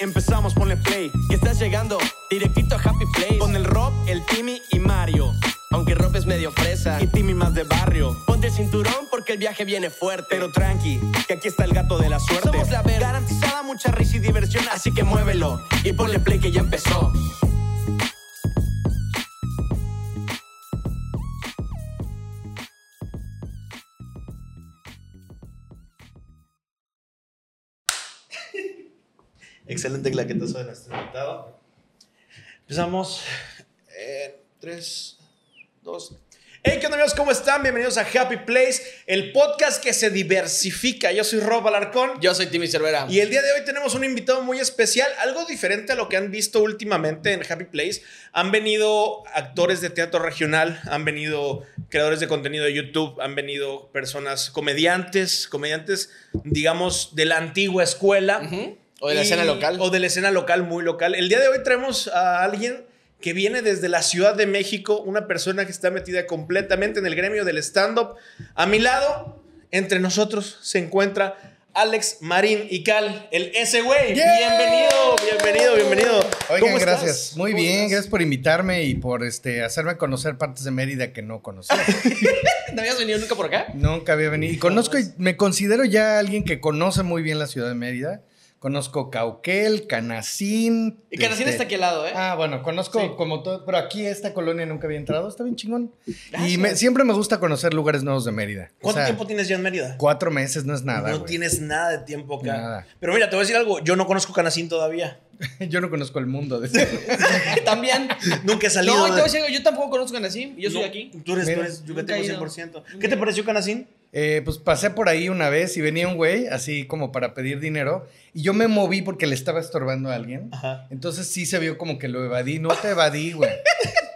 empezamos, ponle play. Que estás llegando directito a Happy Place. Con el Rob, el Timmy y Mario. Aunque Rob es medio fresa. Y Timmy más de barrio. Ponte el cinturón porque el viaje viene fuerte. Pero tranqui, que aquí está el gato de la suerte. Somos la ver- Garantizada mucha risa y diversión, así que muévelo. Y ponle play que ya empezó. Excelente claquetazo de nuestro invitado. Empezamos. Eh, tres, dos. Hey, ¿qué onda amigos? ¿Cómo están? Bienvenidos a Happy Place, el podcast que se diversifica. Yo soy Rob Alarcón. Yo soy Timmy Cervera. Y el día de hoy tenemos un invitado muy especial, algo diferente a lo que han visto últimamente en Happy Place. Han venido actores de teatro regional, han venido creadores de contenido de YouTube, han venido personas comediantes, comediantes, digamos, de la antigua escuela. Ujú. O de la Y- escena local. O de la escena local, muy local. El día de hoy traemos a alguien que viene desde la Ciudad de México, una persona que está metida completamente en el gremio del stand-up. A mi lado, entre nosotros, se encuentra Alex Marín y Cal, el ese güey. ¡Yeah! Bienvenido, bienvenido, bienvenido. Oigan, ¿Cómo estás? gracias. Muy ¿Cómo bien, estás? gracias por invitarme y por este hacerme conocer partes de Mérida que no conocía. ¿No habías venido nunca por acá? Nunca había venido. Y conozco, y me considero ya alguien que conoce muy bien la ciudad de Mérida. Conozco Cauquel, Canacín. Y Canacín este- está aquí al lado, ¿eh? Ah, bueno, conozco Sí. como todo, pero aquí esta colonia nunca había entrado, está bien chingón. Y me- siempre me gusta conocer lugares nuevos de Mérida. O ¿Cuánto sea, tiempo tienes ya en Mérida? Cuatro meses no es nada. no tienes nada de tiempo acá. Nada. Pero mira, te voy a decir algo. Yo no conozco Canacín todavía. Yo no conozco el mundo. de- También. Nunca he salido. No, te voy a decir algo, yo tampoco conozco Canacín. Yo soy No, aquí. Tú eres, tú eres yucateco ido. 100%. ¿Qué te pareció Canacín? Eh, pues pasé por ahí una vez y venía un güey así como para pedir dinero y yo me moví porque le estaba estorbando a alguien. Ajá. Entonces sí se vio como que lo evadí. No te evadí, güey.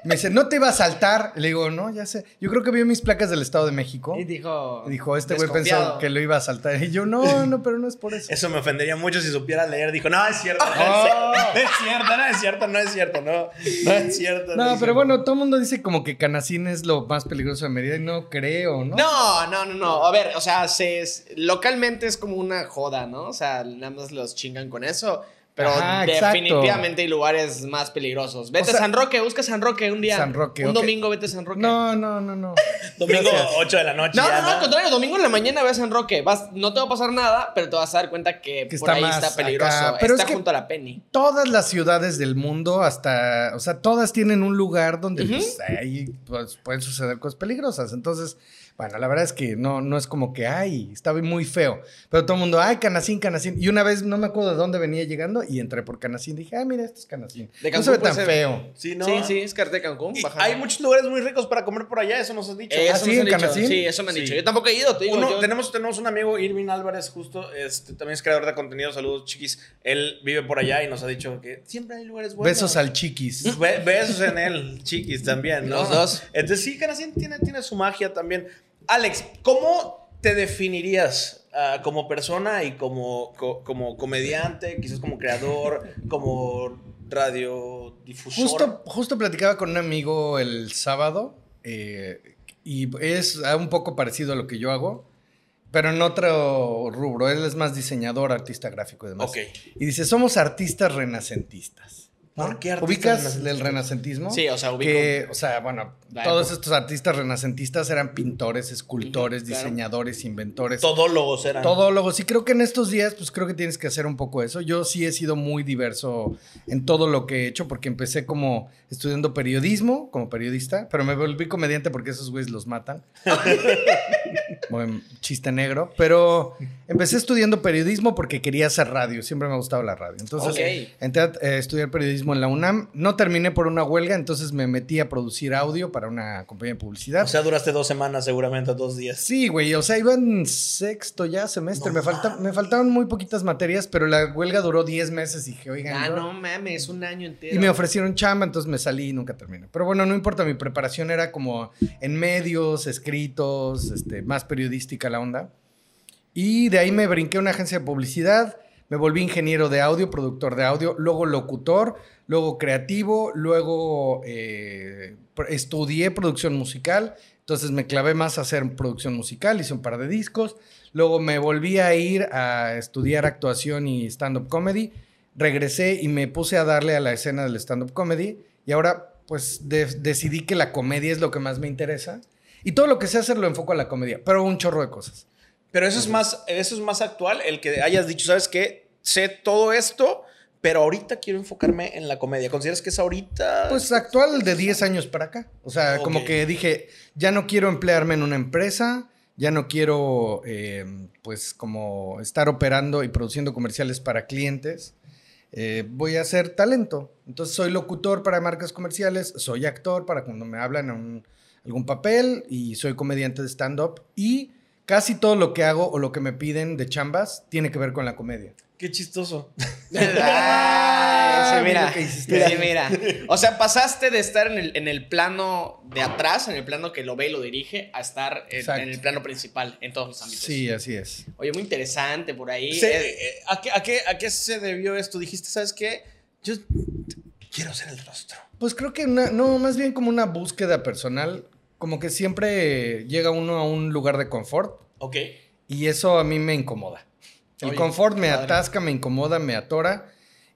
Me dice, no te iba a saltar. Le digo, no, ya sé. Yo creo que vio mis placas del Estado de México. Y dijo. Y dijo, este güey pensó que lo iba a saltar. Y yo, no, no, pero no es por eso. Eso me ofendería mucho si supiera leer. Dijo, no, es cierto. Oh. No es cierto, no es cierto, no es cierto, no. No es cierto. No, es pero cierto. bueno, todo el mundo dice como que Canacín es lo más peligroso de Mérida y no creo, ¿no? No, no, no, no. A ver, o sea, se es- localmente es como una joda, ¿no? O sea, nada más los chingan con eso. Pero Ajá, exacto. definitivamente hay lugares más peligrosos. Vete O sea- a San Roque, busca San Roque un día. San Roque, Un domingo vete a San Roque. No, no, no, no. Domingo Gracias. 8 de la noche. No, ya, no, no, al contrario, domingo en la mañana ve a San Roque. Vas, no te va a pasar nada, pero te vas a dar cuenta que, Que por está ahí más está peligroso. acá, pero está es que- junto a la Penny. todas las ciudades del mundo, hasta, o sea, todas tienen un lugar donde pues, ahí pues, pueden suceder cosas peligrosas. Entonces, bueno, la verdad es que no, no es como que, ay, estaba muy feo. Pero todo el mundo, ay, Canacín, Canacín. Y una vez no me acuerdo de dónde venía llegando y entré por Canacín. Dije, ah, mira, esto es Canacín. De no se ve Cancún tan ser. feo. Sí, ¿no? Sí, sí, es de Cancún. Y bajando. hay muchos lugares muy ricos para comer por allá, eso nos has dicho. Eso ¿Ah, sí, en dicho. Canacín? Sí, eso me han Sí. dicho. Yo tampoco he ido, te digo. Uno, yo- tenemos, tenemos un amigo, Irving Álvarez, justo, este, también es creador de contenido. Saludos, chiquis. Él vive por allá y nos ha dicho que siempre hay lugares buenos. Besos al chiquis. Be- besos en él, chiquis también, ¿no? Los dos. Entonces, sí, Canacín tiene, tiene su magia también. Alex, ¿cómo te definirías ah, como persona y como, co- como comediante, quizás como creador, como radiodifusor? Justo, justo platicaba con un amigo el sábado eh, y es un poco parecido a lo que yo hago, pero en otro rubro. Él es más diseñador, artista gráfico y demás. Ok. Y dice, somos artistas renacentistas. ¿No? ¿Por qué artistas ¿Ubicas renacentistas? el renacentismo? Sí, o sea, ubico. Que, o sea, bueno, La todos época. estos artistas renacentistas eran pintores, escultores, claro. diseñadores, inventores. Todólogos eran. Todólogos. Y creo que en estos días, pues creo que tienes que hacer un poco eso. Yo sí he sido muy diverso en todo lo que he hecho, porque empecé como estudiando periodismo, como periodista, pero me volví comediante porque esos güeyes los matan. Buen chiste negro. Pero empecé estudiando periodismo porque quería hacer radio. Siempre me ha gustado la radio. Entonces, Ok. entré a eh, estudiar periodismo en la UNAM. No terminé por una huelga, entonces me metí a producir audio para una compañía de publicidad. O sea, duraste dos semanas, seguramente, dos días. Sí, güey, o sea, iba en sexto ya semestre. No me, falta- me faltaban muy poquitas materias, pero la huelga duró 10 meses y dije, oigan, Ah, yo- no mames, un año entero. y me ofrecieron chamba, entonces me salí y nunca terminé. Pero bueno, no importa, mi preparación era como en medios, escritos, este, más periodística la onda. Y de ahí me brinqué a una agencia de publicidad, me volví ingeniero de audio, productor de audio, luego locutor, luego creativo, luego eh, estudié producción musical, entonces me clavé más a hacer producción musical, hice un par de discos, luego me volví a ir a estudiar actuación y stand-up comedy, regresé y me puse a darle a la escena del stand-up comedy. Y ahora pues de- decidí que la comedia es lo que más me interesa y todo lo que sé hacer lo enfoco a la comedia, pero un chorro de cosas. Pero eso es más, eso es más actual, el que hayas dicho, ¿sabes qué? Sé todo esto, pero ahorita quiero enfocarme en la comedia. ¿Consideras que es ahorita? Pues actual de 10 años para acá. O sea, como que dije, ya no quiero emplearme en una empresa, ya no quiero, eh, pues, como estar operando y produciendo comerciales para clientes. Eh, voy a hacer talento. Entonces, soy locutor para marcas comerciales, soy actor para cuando me hablan en un- algún papel y soy comediante de stand-up. Y casi todo lo que hago o lo que me piden de chambas tiene que ver con la comedia. Qué chistoso. Ay, sí, mira sí, mira. O sea, pasaste de estar en el, en el plano de atrás, en el plano que lo ve y lo dirige, a estar en, el plano principal, en todos los ámbitos. Sí, así es. Oye, muy interesante por ahí. Se- Eh, eh, ¿a, qué, a, qué, ¿A qué se debió esto? Dijiste, ¿sabes qué? Yo quiero ser el rostro. Pues creo que una- no, más bien como una búsqueda personal, como que siempre llega uno a un lugar de confort Ok. y eso a mí me incomoda. El Oye, confort me padre. atasca, me incomoda, me atora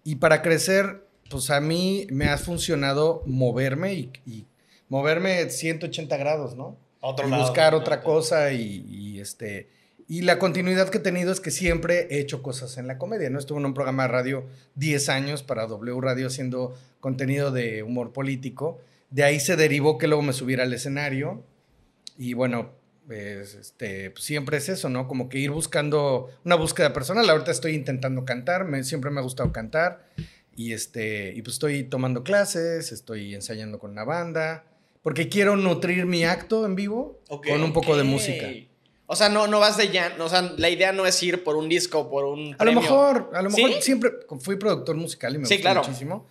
y para crecer, pues a mí me ha funcionado moverme y, y moverme 180 grados, ¿no? Otro y lado, buscar otra cosa y, y, este y la continuidad que he tenido es que siempre he hecho cosas en la comedia, ¿no? Estuve en un programa de radio 10 años para W Radio haciendo contenido de humor político. De ahí se derivó que luego me subiera al escenario y bueno, pues, este, pues, siempre es eso, ¿no? Como que ir buscando una búsqueda personal. Ahorita estoy intentando cantar, me, siempre me ha gustado cantar y este y pues estoy tomando clases, estoy ensayando con una banda porque quiero nutrir mi acto en vivo con un poco de música. O sea, no, no vas de ya. O sea, la idea no es ir por un disco, por un. A lo mejor, a lo ¿Sí? mejor siempre fui productor musical y me Sí, claro. muchísimo,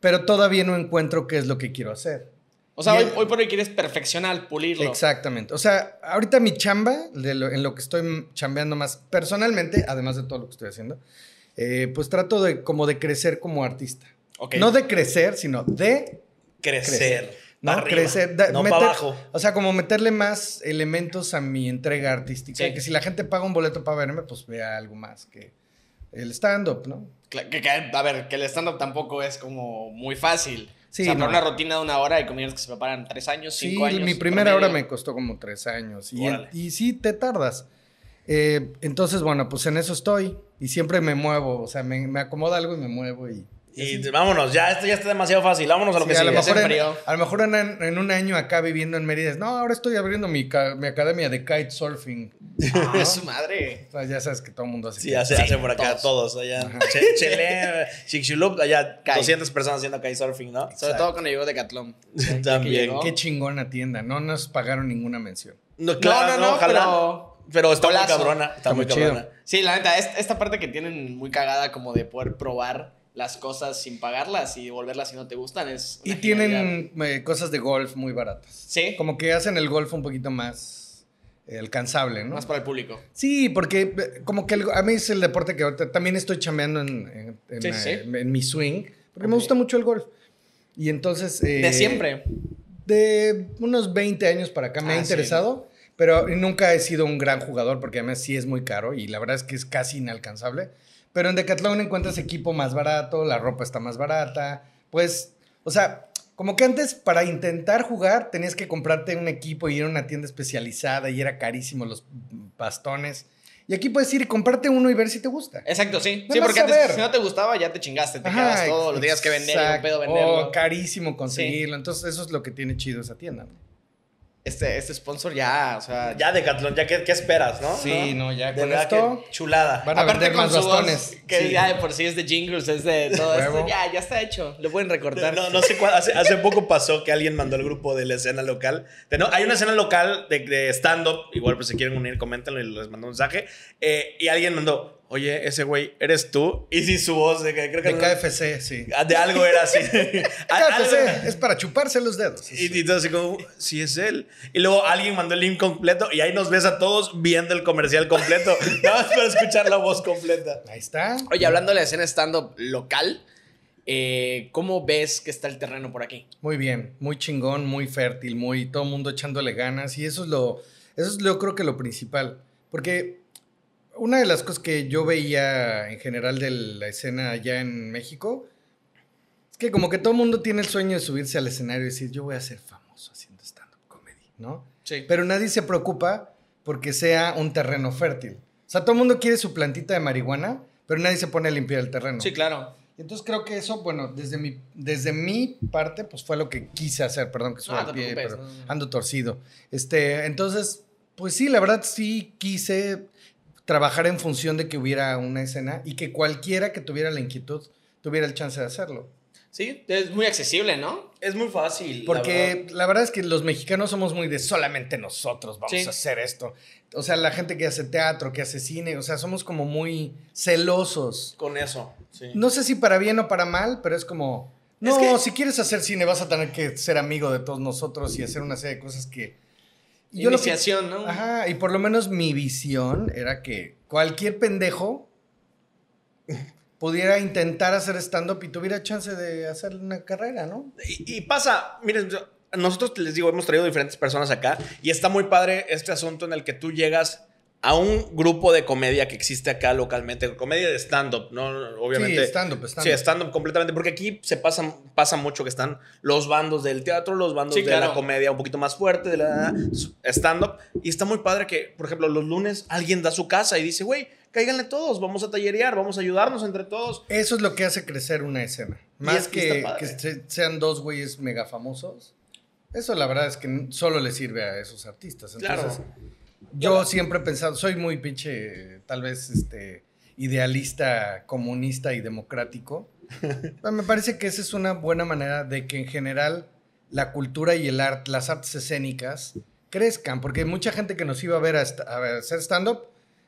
pero todavía no encuentro qué es lo que quiero hacer. O sea, hoy, hoy por hoy quieres perfeccionar, pulirlo. Exactamente. O sea, ahorita mi chamba, de lo- en lo que estoy chambeando más personalmente, además de todo lo que estoy haciendo, eh, pues trato de como de crecer como artista. Ok. No de crecer, sino de Crecer. ¿no? Pa' arriba, crecer, da- no meter- abajo. O sea, como meterle más elementos a mi entrega artística. Sí. Que si la gente paga un boleto para verme, pues vea algo más que el stand-up, ¿no? Que, que, a ver, que el stand-up tampoco es como muy fácil. Sí, o sea, para no. una rutina de una hora hay comediantes que se preparan tres años, Sí, cinco años. mi primera promedio. hora me costó como tres años. Y, Órale. y sí, te tardas. Eh, entonces, bueno, pues en eso estoy. Y siempre me muevo. O sea, me, me acomoda algo y me muevo. Y, Y vámonos, ya esto ya está demasiado fácil. Vámonos a lo Sí, que a, lo sigue. se mejor en, a lo mejor en, en un año acá viviendo en Mérida, no, ahora estoy abriendo mi, mi academia de kitesurfing. Ah, su madre. O sea, ya sabes que todo el mundo hace Sí, kite. hace, Sí, hace por acá todos. todos. allá. Chele, Chicxulub, allá Kai. 200 personas haciendo kitesurfing, ¿no? Sobre Exacto. todo cuando llegó Decathlon. También. Qué chingona tienda. No nos pagaron ninguna mención. No, claro, no, no, ojalá. pero- Pero está muy cabrona. Está, Está muy muy cabrona. Sí, la neta, es- esta parte que tienen muy cagada como de poder probar las cosas sin pagarlas y devolverlas si no te gustan es Y tienen eh, cosas de golf muy baratas. Sí, Como que hacen el golf un poquito más eh, alcanzable, ¿no? más para el público. Sí, porque eh, como que el- a mí es el deporte que ahorita también estoy chambeando en, en- en, Sí, sí. en mi swing, porque me gusta mucho el golf. Y entonces... eh, De siempre. De unos 20 años para acá me Ah, ha sí. interesado, pero nunca he sido un gran jugador porque además sí es muy caro y la verdad es que es casi inalcanzable. Pero en Decathlon encuentras equipo más barato, la ropa está más barata, pues, o sea, como que antes para intentar jugar tenías que comprarte un equipo y ir a una tienda especializada y era carísimo los bastones. Y aquí puedes ir y comprarte uno y ver si te gusta. Exacto, sí. No sí, porque antes, si no te gustaba, ya te chingaste. Te Ajá, quedabas todo, lo tenías que vender, un pedo venderlo. Oh, carísimo conseguirlo. Entonces, eso es lo que tiene chido esa tienda. Este, este sponsor ya, o sea. Ya Decathlon, ya qué, qué esperas, ¿no? Sí, no, ya De con esto que chulada. van a vender más su voz, bastones. que Sí. ya de por sí es de jingles, es de todo Huevo. esto. Ya, ya está hecho. Lo pueden recortar. No, no sé cuál, hace, hace poco pasó que alguien mandó al grupo de la escena local. De, no, hay una escena local de, de stand-up, igual pues si quieren unir, coméntenlo y les mandó un mensaje. Eh, y alguien mandó, oye, ese güey, ¿eres tú? Y sí, su voz, de, creo que De KFC, sí. Ah, de algo era así. KFC es para chuparse los dedos. Y, y así como, sí es él. Y luego alguien mandó el link completo y ahí nos ves a todos viendo el comercial completo. Nada más para escuchar la voz completa. Ahí está. Oye, hablando de la escena stand-up local, eh, ¿cómo ves que está el terreno por aquí? Muy bien, muy chingón, muy fértil, muy todo el mundo echándole ganas y eso es lo eso es yo creo que lo principal, porque una de las cosas que yo veía en general de la escena allá en México es que como que todo el mundo tiene el sueño de subirse al escenario y decir, yo voy a ser famoso haciendo stand-up comedy, ¿no? Sí. Pero nadie se preocupa porque sea un terreno fértil. O sea, todo el mundo quiere su plantita de marihuana, pero nadie se pone a limpiar el terreno. Sí, claro. Entonces creo que eso, bueno, desde mi, desde mi parte, pues fue lo que quise hacer. Perdón que suba No, pie, pero no, no. ando torcido. Este, entonces, pues sí, la verdad sí quise trabajar en función de que hubiera una escena y que cualquiera que tuviera la inquietud tuviera el chance de hacerlo. Sí, es muy accesible, ¿no? Es muy fácil. la Porque verdad. la verdad. es que los mexicanos somos muy de solamente nosotros vamos Sí. a hacer esto. O sea, la gente que hace teatro, que hace cine, o sea, somos como muy celosos. Con eso, sí. No sé si para bien o para mal, pero es como. No, Es que- si quieres hacer cine vas a tener que ser amigo de todos nosotros y hacer una serie de cosas que... lo que- Iniciación, ¿no? Ajá, y por lo menos mi visión era que cualquier pendejo pudiera intentar hacer stand-up y tuviera chance de hacer una carrera, ¿no? Y, y pasa, miren, nosotros les digo, hemos traído diferentes personas acá y está muy padre este asunto en el que tú llegas a un grupo de comedia que existe acá localmente, comedia de stand-up, ¿no? Obviamente. Sí, stand-up, stand-up. Sí, stand-up completamente, porque aquí se pasa, pasa mucho que están los bandos del teatro, los bandos Sí, de la comedia un poquito más fuerte, de la stand-up. Y está muy padre que, por ejemplo, los lunes alguien da su casa y dice, güey, cáiganle todos, vamos a tallerear, vamos a ayudarnos entre todos. Eso es lo que hace crecer una escena. Más es que que, sean dos güeyes mega famosos. Eso la verdad es que solo le sirve a esos artistas. Entonces, Claro. Yo siempre he pensado, soy muy pinche, tal vez, este, idealista, comunista y democrático. Me parece que esa es una buena manera de que en general la cultura y el arte, las artes escénicas crezcan. Porque mucha gente que nos iba a ver a, esta- a ver, hacer stand-up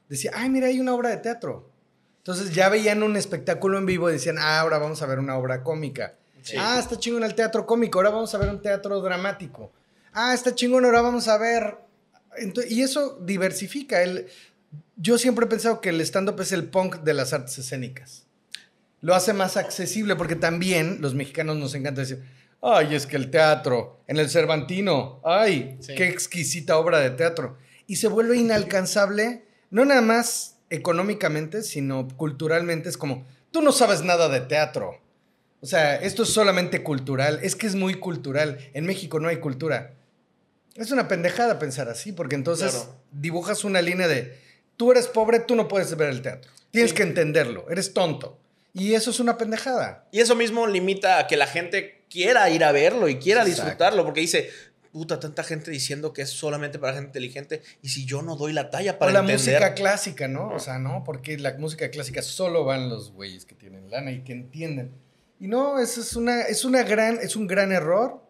decía, ay, mira, hay una obra de teatro. Entonces ya veían un espectáculo en vivo y decían, ah, ahora vamos a ver una obra cómica. Sí. Ah, está chingón el teatro cómico, ahora vamos a ver un teatro dramático. Ah, está chingón, ahora vamos a ver... Y eso diversifica. El, yo siempre he pensado que el stand-up es el punk de las artes escénicas. Lo hace más accesible porque también los mexicanos nos encanta decir, ay, es que el teatro, en el Cervantino, ay, Sí. qué exquisita obra de teatro. Y se vuelve inalcanzable, no nada más económicamente, sino culturalmente. Es como, tú no sabes nada de teatro. O sea, esto es solamente cultural. Es que es muy cultural. En México no hay cultura. Es una pendejada pensar así, porque entonces Claro. dibujas una línea de, tú eres pobre, tú no puedes ver el teatro. Tienes Sí. que entenderlo, eres tonto. Y eso es una pendejada. Y eso mismo limita a que la gente quiera ir a verlo y quiera Exacto. disfrutarlo, porque dice, puta, tanta gente diciendo que es solamente para gente inteligente, y si yo no doy la talla para o la entender... música clásica, ¿no? O sea, no, porque la música clásica solo van los güeyes que tienen lana y que entienden. Y no, eso es una, es una gran, es un gran error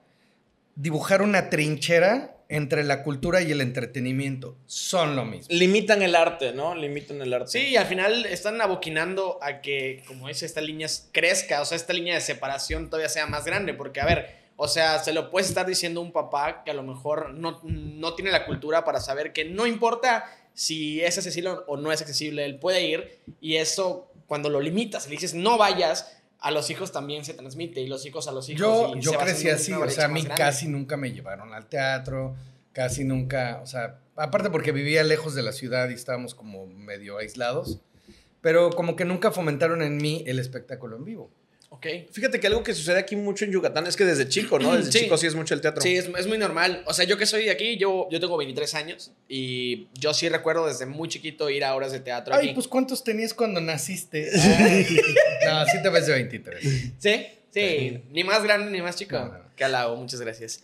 dibujar una trinchera entre la cultura y el entretenimiento. Son lo mismo. Limitan el arte, ¿no? Limitan el arte. Sí, y al final están aboquinando a que, como dice, esta línea crezca, o sea, esta línea de separación todavía sea más grande, porque, a ver, o sea, se lo puedes estar diciendo a un papá que a lo mejor no, no tiene la cultura para saber que no importa si es accesible o no es accesible, él puede ir, y eso, cuando lo limitas y le dices, no vayas, a los hijos también se transmite, y los hijos a los hijos. Yo, y yo se crecí así, o sea, a mí casi nunca me llevaron al teatro, casi nunca, o sea, aparte porque vivía lejos de la ciudad y estábamos como medio aislados, pero como que nunca fomentaron en mí el espectáculo en vivo. Ok. Fíjate que algo que sucede aquí mucho en Yucatán es que desde chico, ¿no? Desde Sí. chico sí es mucho el teatro. Sí, es, es muy normal. O sea, yo que soy de aquí, yo, yo tengo 23 años y yo sí recuerdo desde muy chiquito ir a horas de teatro Ay, aquí. pues ¿cuántos tenías cuando naciste? no, sí te ves de 23. Sí, sí, ni más grande ni más chico. No, no, no. Qué halago, muchas gracias.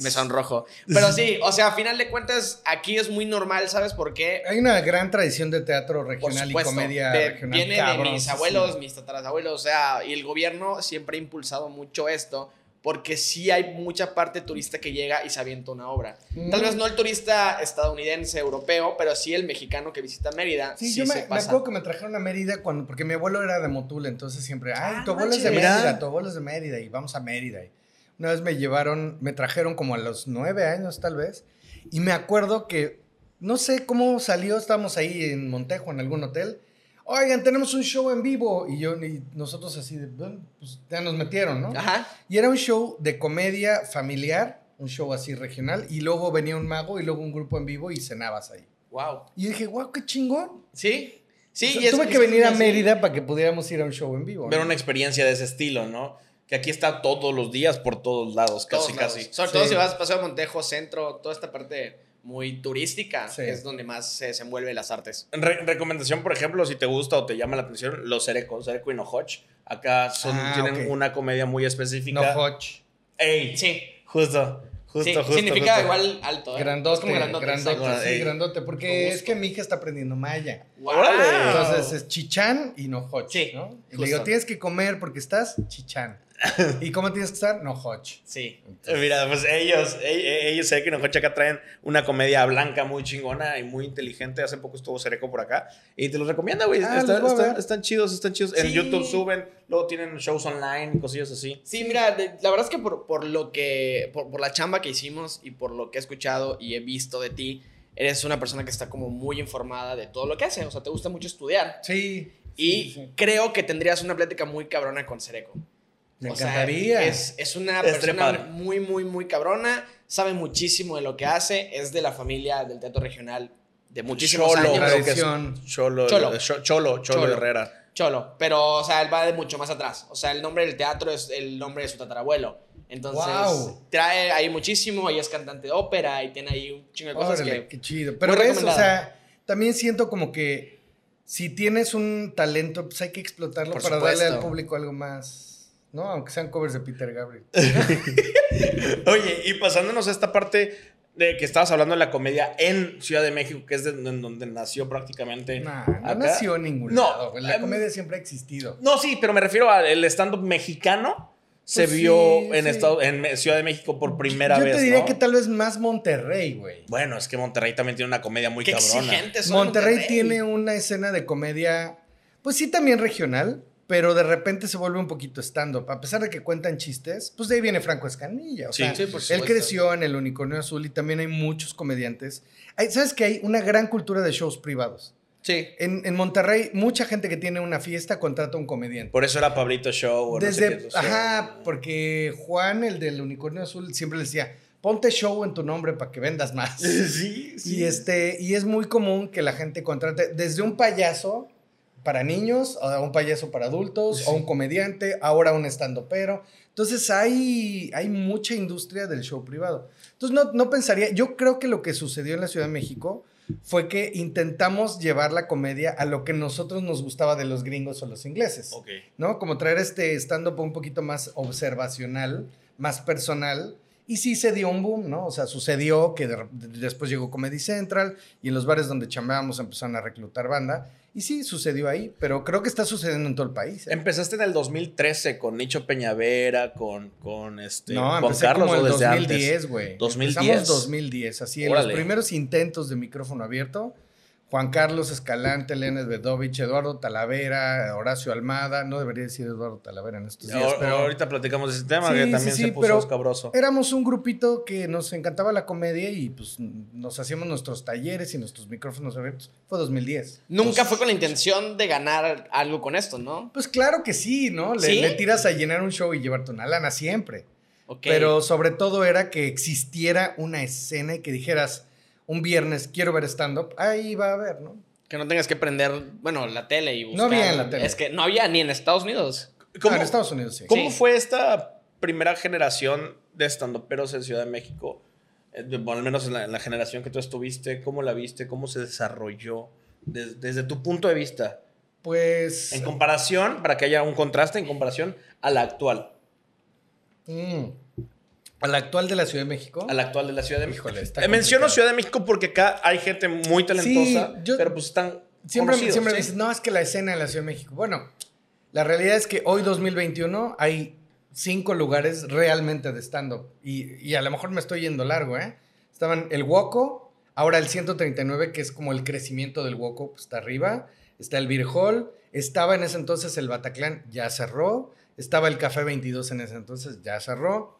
Me sonrojo. Pero sí, o sea, a final de cuentas, aquí es muy normal, ¿sabes por qué? Hay una gran tradición de teatro regional y comedia de- regional. viene de mis abuelos, mis tatarabuelos, o sea, y el gobierno siempre ha impulsado mucho esto, porque sí hay mucha parte turista que llega y se avienta una obra. Tal Mm. vez no el turista estadounidense, europeo, pero sí el mexicano que visita Mérida. Sí, Sí, yo me, me acuerdo que me trajeron a Mérida cuando, porque mi abuelo era de Motul, entonces siempre, ay, Ah, tu abuelo es de manches. Mérida, tu abuelo es de Mérida, y vamos a Mérida. Y una vez me llevaron, me trajeron como a los nueve años tal vez, y me acuerdo que, no sé cómo salió, estábamos ahí en Montejo, en algún hotel, oigan, tenemos un show en vivo, y yo, y nosotros así, de, "Bueno, pues ya nos metieron, ¿no? Ajá. Y era un show de comedia familiar, un show así regional, y luego venía un mago y luego un grupo en vivo y cenabas ahí. Wow. Y dije, wow, qué chingón. Sí. Sí, O sea, y es- tuve que venir a. Mérida para que pudiéramos ir a un show en vivo. Ver ¿no? una experiencia de ese estilo, ¿no? Que aquí está todos los días por todos lados, casi, Todos lados. casi. Sobre Sí. todo si vas a Paseo de Montejo, centro, toda esta parte muy turística, Sí. es donde más se desenvuelven las artes. Re- recomendación, por ejemplo, si te gusta o te llama la atención, los Cereco, Cereco y Nohoch. Acá son, Ah, tienen una comedia muy No específica. Hodge. Ey, Sí. justo, justo, sí, justo. significa justo. igual alto. ¿eh? Grandote, Es como grandote. grandote, exacto. sí, grandote, porque es que mi hija está aprendiendo maya. Wow. Órale. Entonces es chichán y no hoch, Sí, ¿no? Y justo. le digo, tienes que comer porque estás chichán. ¿Y cómo tienes que estar? No hoch. Sí. Eh, Mira, pues ellos, e- ellos, Cereco y Nohoch acá traen una comedia blanca muy chingona y muy inteligente. Hace poco estuvo Cereco por acá y te los recomienda, güey. Ah, Está- los voy a está- ver. están chidos, están chidos. En Sí. YouTube suben, luego tienen shows online, cosillas así. Sí, mira, de- la verdad es que por, por lo que, por, por la chamba que hicimos y por lo que he escuchado y he visto de ti, eres una persona que está como muy informada de todo lo que hace. O sea, te gusta mucho estudiar. Sí. Y sí, sí. creo que tendrías una plática muy cabrona con Cereco. Me O sea, encantaría. es, es una Estaría persona padre. muy, muy, muy cabrona. Sabe muchísimo de lo que hace. Es de la familia del teatro regional de muchísimos Cholo, años. creo que es Tradición. Cholo, Cholo. eh, Cho- Cholo, Cholo Cholo. Herrera. Cholo. Pero, o sea, él va de mucho más atrás. O sea, el nombre del teatro es el nombre de su tatarabuelo. Entonces, Guau. trae ahí muchísimo. Ella es cantante de ópera y tiene ahí un chingo de cosas Órale, que... qué chido. Pero ves, o sea, también siento como que si tienes un talento, pues hay que explotarlo Por para darle supuesto. al público algo más, ¿no? Aunque sean covers de Peter Gabriel. Oye, y pasándonos a esta parte de que estabas hablando de la comedia en Ciudad de México, que es de, en donde nació prácticamente. Nah, no nació en ningún No, lado. güey. La em, comedia siempre ha existido. No, sí, pero me refiero al stand-up mexicano. Se Pues vio sí, en, sí. Estado, en Ciudad de México por primera Yo vez. te diría ¿no? que tal vez más Monterrey, güey. Bueno, es que Monterrey también tiene una comedia muy Qué cabrona. son Monterrey, tiene una escena de comedia, pues sí, también regional, pero de repente se vuelve un poquito stand-up. A pesar de que cuentan chistes, pues de ahí viene Franco Escamilla. O Sí, sea, sí, por él creció en el Unicornio Azul y también hay muchos comediantes. Hay- ¿Sabes que hay una gran cultura de shows privados? Sí. En, en Monterrey, mucha gente que tiene una fiesta contrata a un comediante. Por eso era Pablito Show. o no sé Desde, qué, o sea, ajá, porque Juan, el del Unicornio Azul, siempre le decía, ponte show en tu nombre para que vendas más. Sí, sí. Y, este, y es muy común que la gente contrate desde un payaso para niños, a un payaso para adultos, o un comediante, ahora un estandopero. Entonces hay, hay mucha industria del show privado. Entonces no, no pensaría, yo creo que lo que sucedió en la Ciudad de México fue que intentamos llevar la comedia a lo que nosotros nos gustaba de los gringos o los ingleses. Ok. ¿no? Como traer este stand-up un poquito más observacional, más personal. Y sí se dio un boom, ¿no? O sea, sucedió que de después llegó Comedy Central y en los bares donde chambeábamos empezaron a reclutar banda. Y sí, sucedió ahí, pero creo que está sucediendo en todo el país. ¿eh? Empezaste en el 2013 con Nicho Peñavera, con, con este no, Juan Carlos como o el desde 2010, antes. güey. 2010. Empezamos 2010, así en los primeros intentos de micrófono abierto. Juan Carlos Escalante, Elena Vedovich, Eduardo Talavera, Horacio Almada. No debería decir Eduardo Talavera en estos días, pero... Ahorita platicamos de ese tema Sí, que también sí, se puso pero escabroso. Éramos un grupito que nos encantaba la comedia y pues nos hacíamos nuestros talleres y nuestros micrófonos abiertos. Fue 2010. Nunca fue con la intención de ganar algo con esto, ¿no? Pues claro que sí, ¿no? Le, ¿Sí? le tiras a llenar un show y llevarte una lana siempre. Ok. Pero sobre todo era que existiera una escena y que dijeras un viernes quiero ver stand-up, ahí va a haber, ¿no? Que no tengas que prender, bueno, la tele y buscar. No había en la tele. Es que no había ni en Estados Unidos. ¿Cómo, Ah, en Estados Unidos sí. ¿Cómo Sí. fue esta primera generación de estandoperos en Ciudad de México? Eh, bueno, al menos en la, en la generación que tú estuviste, ¿cómo la viste? ¿Cómo se desarrolló? Des- desde tu punto de vista. Pues... En comparación, para que haya un contraste, en comparación a la actual. mm, a la actual de la Ciudad de México. A la actual de la Ciudad de México. Híjole, está Eh, menciono. Ciudad de México porque acá hay gente muy talentosa, Sí, yo- pero pues están Siempre, siempre me dicen, no, es que la escena de la Ciudad de México. Bueno, la realidad es que hoy, 2021, hay cinco lugares realmente de stand-up. Y, y a lo mejor me estoy yendo largo, ¿eh? Estaban el Woco, ahora el 139, que es como el crecimiento del Woco, pues está arriba. Está el Beer Hall, estaba en ese entonces el Bataclan, ya cerró. Estaba el Café 22 en ese entonces, ya cerró.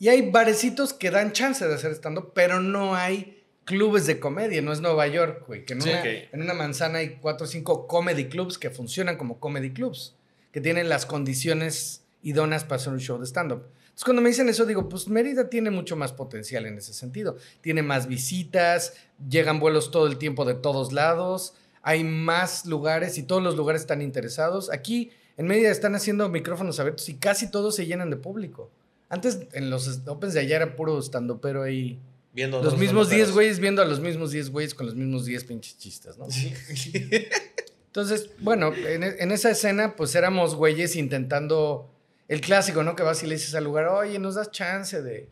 Y hay barecitos que dan chance de hacer stand-up, pero no hay clubes de comedia, no es Nueva York, güey, que en, Sí, una, en una manzana hay cuatro o cinco comedy clubs que funcionan como comedy clubs, que tienen las condiciones idóneas para hacer un show de stand-up. Entonces, cuando me dicen eso, digo, pues Mérida tiene mucho más potencial en ese sentido. Tiene más visitas, llegan vuelos todo el tiempo de todos lados, hay más lugares y todos los lugares están interesados. Aquí en Mérida están haciendo micrófonos abiertos y casi todos se llenan de público. Antes en los Opens de allá era puro estando, pero ahí Viendo los mismos 10 peloteros. güeyes viendo a los mismos 10 güeyes con los mismos 10 pinches chistes, ¿no? Entonces, bueno, en, en esa escena, pues éramos güeyes intentando el clásico, ¿no? Que vas y le dices al lugar, oye, nos das chance de.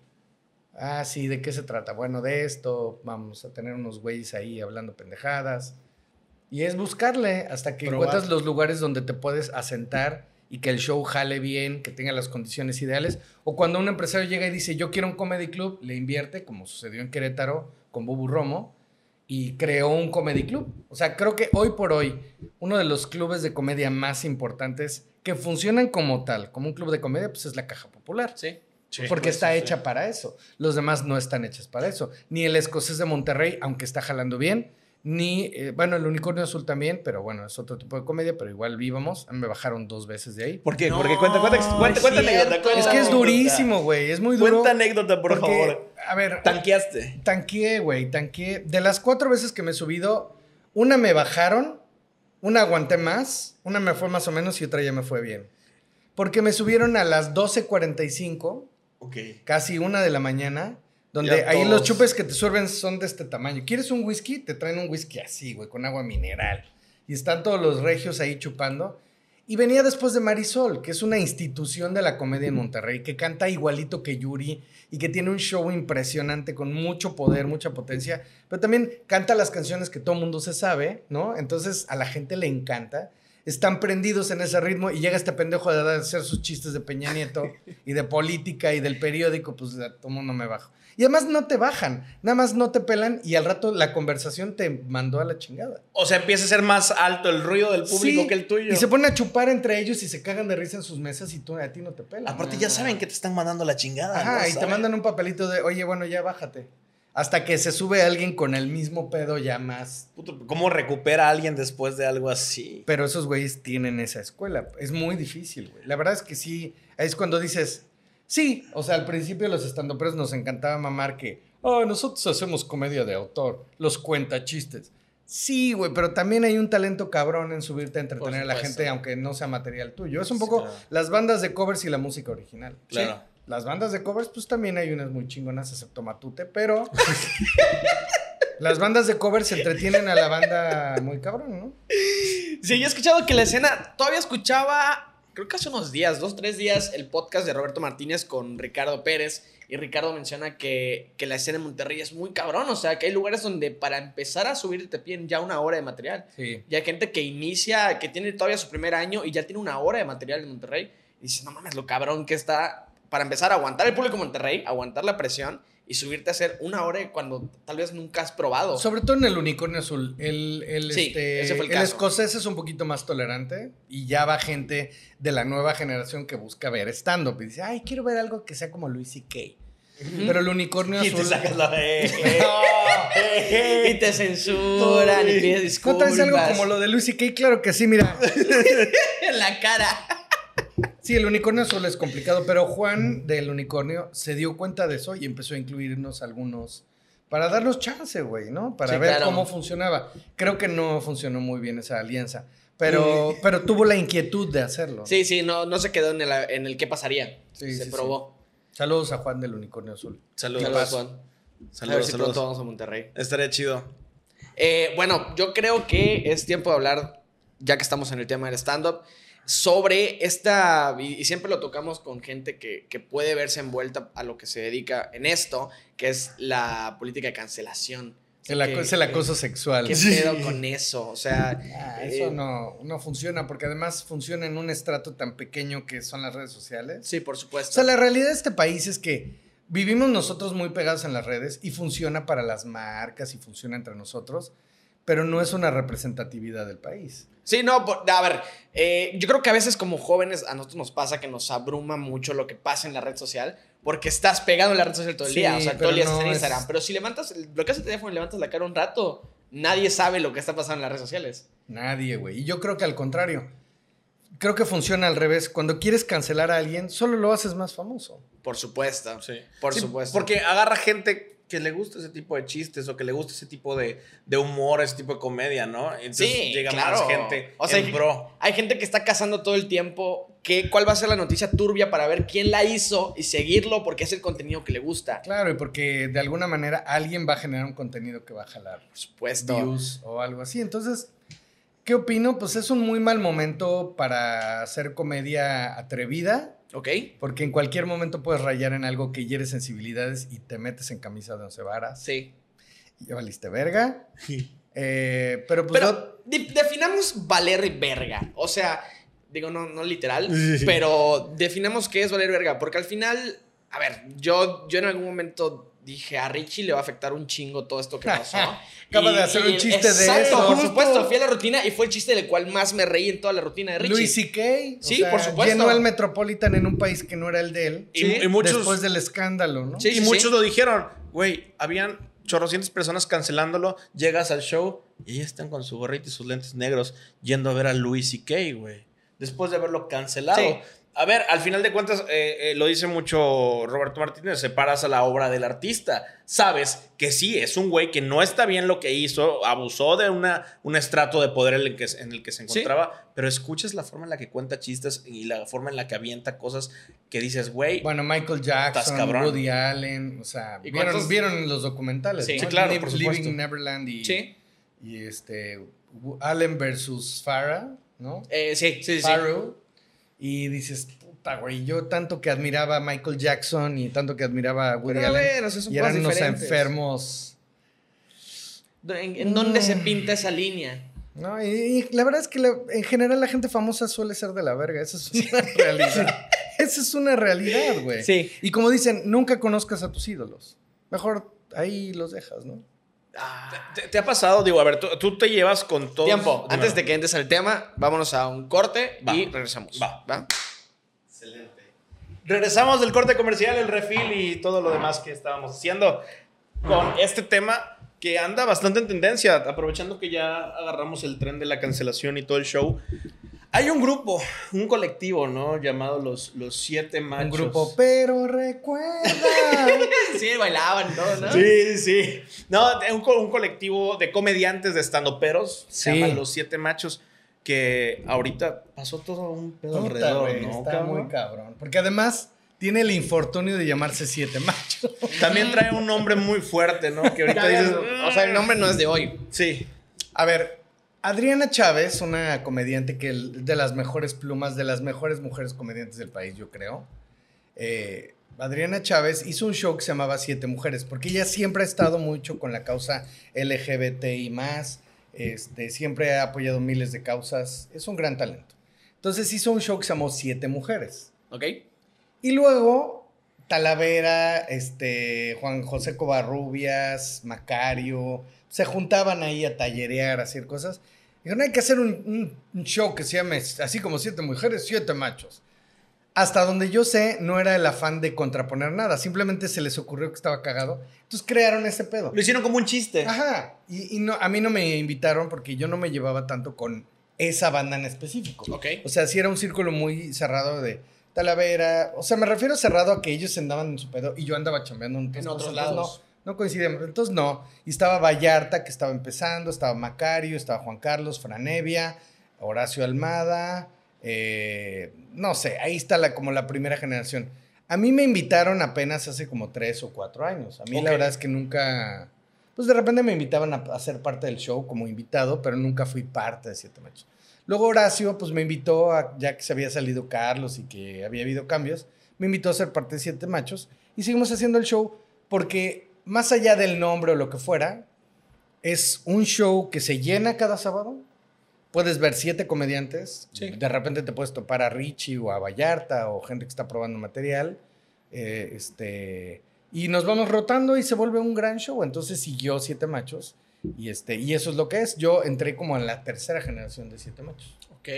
Ah, sí, ¿de qué se trata? Bueno, de esto, vamos a tener unos güeyes ahí hablando pendejadas. Y es buscarle hasta que Probar. encuentras los lugares donde te puedes asentar y que el show jale bien, que tenga las condiciones ideales. O cuando un empresario llega y dice, yo quiero un comedy club, le invierte, como sucedió en Querétaro con Bubu Romo, y creó un comedy club. O sea, creo que hoy por hoy, uno de los clubes de comedia más importantes que funcionan como tal, como un club de comedia, pues es la Caja Popular. Sí. Sí. Porque está hecha para eso. Los demás no están hechas para eso. Ni el escocés de Monterrey, aunque está jalando bien, ni, eh, bueno, el unicornio azul también, pero bueno, es otro tipo de comedia, pero igual vivamos. Me bajaron dos veces de ahí. ¿Por qué? No, Porque cuenta, cuenta, cuenta, es cuenta cierto. anécdota. cuenta Es que es durísimo, güey. Es muy duro. Cuenta anécdota, por porque, favor. A ver, Tanqueaste. tanqueé, güey, tanqueé. De las cuatro veces que me he subido, una me bajaron, una aguanté más, una me fue más o menos y otra ya me fue bien. Porque me subieron a las 12.45, Ok. casi una de la mañana, donde ahí todos- los chupes que te sirven son de este tamaño. ¿Quieres un whisky? Te traen un whisky así, güey, con agua mineral. Y están todos los regios ahí chupando. Y venía después de Marisol, que es una institución de la comedia en Monterrey, que canta igualito que Yuri y que tiene un show impresionante con mucho poder, mucha potencia, pero también canta las canciones que todo mundo se sabe, ¿no? Entonces a la gente le encanta. Están prendidos en ese ritmo y llega este pendejo de hacer sus chistes de Peña Nieto y de política y del periódico, pues todo mundo me bajo. Y además no te bajan, nada más no te pelan y al rato la conversación te mandó a la chingada. O sea, empieza a ser más alto el ruido del público Sí, que el tuyo. Y se ponen a chupar entre ellos y se cagan de risa en sus mesas y tú, a ti no te pelan. Aparte, ya saben que te están mandando la chingada. Ajá, ¿no? y te mandan un papelito de, oye, bueno, ya bájate. Hasta que se sube alguien con el mismo pedo ya más. Puto, ¿Cómo recupera a alguien después de algo así? Pero esos güeyes tienen esa escuela. Es muy difícil, güey. La verdad es que sí, es cuando dices, sí, o sea, al principio los estandoperos nos encantaba mamar que, oh, nosotros hacemos comedia de autor, los cuenta chistes. Sí, güey, pero también hay un talento cabrón en subirte a entretener a la gente, aunque no sea material tuyo. Es un poco las bandas de covers y la música original. Claro. Sí, Las bandas de covers, pues también hay unas muy chingonas, excepto Matute, pero las bandas de covers se entretienen a la banda muy cabrón, ¿no? Sí, yo he escuchado que la escena, todavía escuchaba, creo que hace unos días, dos, tres días, el podcast de Roberto Martínez con Ricardo Pérez. Y Ricardo menciona que, que la escena en Monterrey es muy cabrón. O sea, que hay lugares donde para empezar a subir te piden ya una hora de material. Sí. Y hay gente que inicia, que tiene todavía su primer año y ya tiene una hora de material en Monterrey. Y dices, no mames, lo cabrón que está para empezar a aguantar el público de Monterrey, aguantar la presión y subirte a hacer una hora cuando tal vez nunca has probado. Sobre todo en el unicornio azul. El, el, Sí, este, ese fue el el escocés es un poquito más tolerante y ya va gente de la nueva generación que busca ver stand-up y dice, ay, quiero ver algo que sea como Luis C.K. Pero el unicornio Y te azul... sacas la y te censuran y pides ¿No disculpas. traes algo como lo de Luis C.K.? Claro que sí, mira. en la cara. Sí, el unicornio azul es complicado, pero Juan del unicornio se dio cuenta de eso y empezó a incluirnos algunos para darnos chance, güey, ¿no? Para Sí, ver claro. cómo funcionaba. Creo que no funcionó muy bien esa alianza, pero, pero tuvo la inquietud de hacerlo. Sí, sí, no, no se quedó en el, en el qué pasaría. Sí, se sí, probó. Saludos a Juan del unicornio azul. Saludos. Saludos, Juan. A ver Saludos, si saludos. pronto vamos a Monterrey. Estaría chido. Eh, bueno, yo creo que es tiempo de hablar, ya que estamos en el tema del stand-up, sobre esta, y, siempre lo tocamos con gente que, que puede verse envuelta a lo que se dedica en esto, que es la política de cancelación. El, aco- Que- es el acoso sexual. ¿Qué pedo con eso? O sea, Ah, eh, eso no, no funciona, porque además funciona en un estrato tan pequeño que son las redes sociales. sí, por O supuesto. sea, la realidad de este país es que vivimos nosotros muy pegados en las redes y funciona para las marcas y funciona entre nosotros, pero no es una representatividad del país. Sí, no, por- a ver, eh, yo creo que a veces como jóvenes a nosotros nos pasa que nos abruma mucho lo que pasa en la red social porque estás pegado en la red social todo el Sí, día, o sea, todo pero el día estás en es- Instagram, pero si levantas, bloqueas el teléfono y levantas la cara un rato, nadie sabe lo que está pasando en las redes sociales. Nadie, güey. Y yo creo que al contrario, creo que funciona al revés. Cuando quieres cancelar a alguien, solo lo haces más famoso. Por supuesto. Sí. Por Sí, supuesto. Porque agarra gente que le gusta ese tipo de chistes o que le gusta ese tipo de, de humor, ese tipo de comedia, ¿no? Entonces Sí, llega claro. más gente O sea, en hay- pro. Hay gente que está cazando todo el tiempo que, cuál va a ser la noticia turbia para ver quién la hizo y seguirlo porque es el contenido que le gusta. Claro, y porque de alguna manera alguien va a generar un contenido que va a jalar Por supuesto. views o algo así. Entonces, ¿qué opino? Pues es un muy mal momento para hacer comedia atrevida, ¿Ok? porque en cualquier momento puedes rayar en algo que hiere sensibilidades y te metes en camisa de once varas. Sí. Y ya valiste verga. Eh, pero pues Pero definamos valer verga. O sea, digo, no, no literal, pero definamos qué es valer verga. Porque al final, a ver, yo, yo en algún momento dije a Richie le va a afectar un chingo todo esto que pasó. Acaba de hacer un chiste de exacto, eso. Por supuesto, fui a la rutina y fue el chiste del cual más me reí en toda la rutina de Richie. Louis C.K. o Sí, sea, por supuesto. Llenó el Metropolitan en un país que no era el de él. Y, Sí. y muchos, Después del escándalo, ¿no? Sí, y muchos lo dijeron, güey, habían chorrocientas personas cancelándolo, llegas al show y ya están con su gorrita y sus lentes negros yendo a ver a Louis C.K., güey. Después de haberlo cancelado. Sí. A ver, al final de cuentas, eh, eh, lo dice mucho Roberto Martínez, separas a la obra del artista. Sabes que sí, es un güey que no está bien lo que hizo, abusó de una, un estrato de poder en el, que, en el que se Sí. encontraba, pero escuchas la forma en la que cuenta chistes y la forma en la que avienta cosas que dices, güey, Bueno, Michael Jackson. Woody Allen, o sea, ¿Y ¿vieron, vieron los documentales. Sí, ¿no? sí, claro, Liv- por supuesto. Living Neverland y, Sí. y este Allen versus Farah, ¿no? Eh, sí, sí, sí. Y dices, puta, güey, yo tanto que admiraba a Michael Jackson y tanto que admiraba a Woody Pero a Allen. ver, o sea, son y eran unos diferentes. enfermos. ¿En, en dónde Mm. se pinta esa línea? No, y, y la verdad es que la- en general la gente famosa suele ser de la verga. Esa es una realidad. Esa es una realidad, güey. Sí. Y como dicen, nunca conozcas a tus ídolos. Mejor ahí los dejas, ¿no? ¿Te, te ha pasado? Digo, a ver, tú, tú te llevas con todo. Tiempo, antes de que entres al tema, vámonos a un corte Va. y regresamos. Va. ¿Va? Regresamos del corte comercial, el refil y todo lo demás que estábamos haciendo con este tema que anda bastante en tendencia, aprovechando que ya agarramos el tren de la cancelación y todo el show. Hay un grupo, un colectivo, ¿no? Llamado los, los Siete Machos. Un grupo, pero recuerda. Sí, bailaban y todo, ¿no? Sí, sí. No, un, co- un colectivo de comediantes de estandoperos. Se Sí. llaman Los Siete Machos. Que ahorita pasó todo un pedo Puta, alrededor, ¿no? está cabrón? muy cabrón. Porque además tiene el infortunio de llamarse Siete Machos. También trae un nombre muy fuerte, ¿no? Que ahorita dices. O sea, el nombre no es de hoy. Sí. A ver, Adriana Chávez, una comediante que de las mejores plumas, de las mejores mujeres comediantes del país, yo creo. Eh, Adriana Chávez hizo un show que se llamaba Siete Mujeres, porque ella siempre ha estado mucho con la causa LGBTI este, siempre ha apoyado miles de causas, es un gran talento. Entonces hizo un show que se llamó Siete Mujeres. ¿Ok? Y luego Talavera, este, Juan José Covarrubias, Macario, se juntaban ahí a tallerear, a hacer cosas. Dijeron, hay que hacer un, un- un show que se llame así como siete mujeres, siete machos. Hasta donde yo sé, no era el afán de contraponer nada, simplemente se les ocurrió que estaba cagado. Entonces crearon ese pedo. Lo hicieron como un chiste. Ajá. Y, y no, a mí no me invitaron porque yo no me llevaba tanto con esa banda en específico. Ok. O sea, sí era un círculo muy cerrado de Talavera. O sea, me refiero cerrado a que ellos andaban en su pedo y yo andaba chambeando en, En otros lados. No, no coincidíamos. Entonces no. Y estaba Vallarta, que estaba empezando, estaba Macario, estaba Juan Carlos, Franevia, Horacio Almada. eh, no sé, ahí está la, como la primera generación. A mí me invitaron apenas hace como tres o cuatro años. A mí Ok. la verdad es que nunca... Pues de repente me invitaban a, a ser parte del show como invitado, pero nunca fui parte de Siete Machos. Luego Horacio, pues me invitó, a- ya que se había salido Carlos y que había habido cambios, me invitó a ser parte de Siete Machos y seguimos haciendo el show porque más allá del nombre o lo que fuera, es un show que se llena cada sábado. Puedes ver siete comediantes. Sí. De repente te puedes topar a Richie o a Vallarta o gente que está probando material. eh, este, y nos vamos rotando y se vuelve un gran show. Entonces siguió Siete Machos. Y, este, y eso es lo que es. Yo entré como en la tercera generación de Siete Machos. Ok.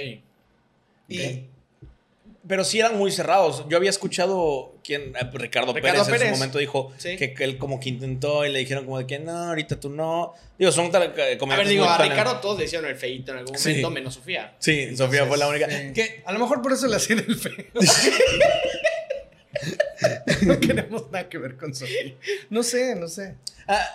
Y Pero sí eran muy cerrados. Yo había escuchado quien eh, Ricardo, Ricardo Pérez, en Pérez. su momento dijo Sí. que, que él como que intentó y le dijeron como de que no, ahorita tú no. Digo, son tal- eh, A ver, digo, a Ricardo todos le hicieron el feito en algún Sí. momento, menos Sofía. Sí, Sofía fue la única. Sí. Que, A lo mejor por eso le hacían el feo. no queremos nada que ver con Sofía. No sé, no sé. Ah,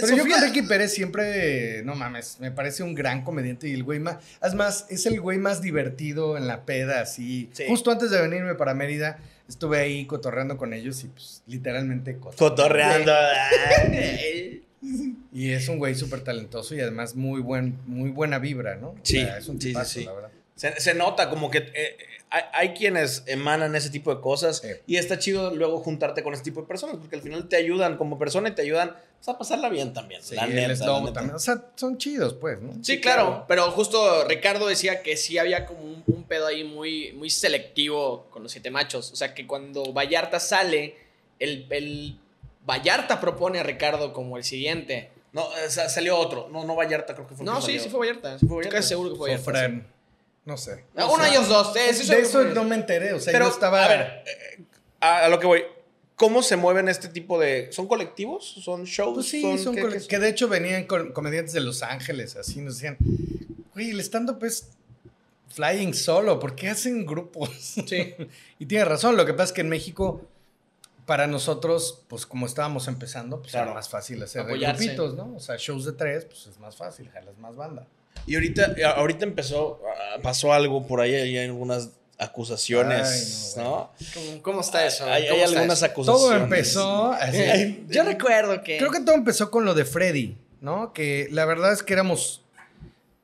Pero yo Sofía- con Ricky Pérez siempre, no mames, me parece un gran comediante y el güey más, es más, es el güey más divertido en la peda, así. Sí. Justo antes de venirme para Mérida, estuve ahí cotorreando con ellos y pues literalmente. Cotorreando. Y es un güey súper talentoso y además muy buen, muy buena vibra, ¿no? O Sí, sea, es un sí, tipazo, sí. la verdad. Se, se nota como que eh, hay, hay quienes emanan ese tipo de cosas Sí. y está chido luego juntarte con ese tipo de personas porque al final te ayudan como persona y te ayudan pues, a pasarla bien también. Sí, la el neta, la Slobo neta. también. O sea, son chidos, pues, ¿no? Sí, claro, pero justo Ricardo decía que sí había como un, un pedo ahí muy, muy selectivo con los siete machos. O sea, que cuando Vallarta sale, el, el Vallarta propone a Ricardo como el siguiente. No, eh, sa- salió otro. No, no Vallarta, creo que fue. No, sí, salió. sí fue Vallarta. Sí fue Vallarta. Casi seguro que fue Vallarta. Sofran. No sé. Uno de ellos dos. eh, sí, de eso no me enteré, o sea, Pero, yo estaba... a ver, eh, a, a lo que voy. ¿Cómo se mueven este tipo de. ¿Son colectivos? ¿Son shows? Pues sí, son, cole- qué que de hecho venían con comediantes de Los Ángeles, así nos decían, güey, el stand-up es flying solo, ¿por qué hacen grupos? Sí. y tiene razón, lo que pasa es que en México, para nosotros, pues como estábamos empezando, pues Claro. era más fácil hacer grupitos, ¿no? O sea, shows de tres, pues es más fácil, jalas más banda. Y ahorita, eh, ahorita empezó, ah, pasó algo por ahí, hay algunas acusaciones, Ay, no, ¿no? ¿Cómo, cómo está eso? Hay, hay ¿Cómo está algunas eso? acusaciones. Todo empezó así. Yo recuerdo que. Creo que todo empezó con lo de Freddy, ¿no? Que la verdad es que éramos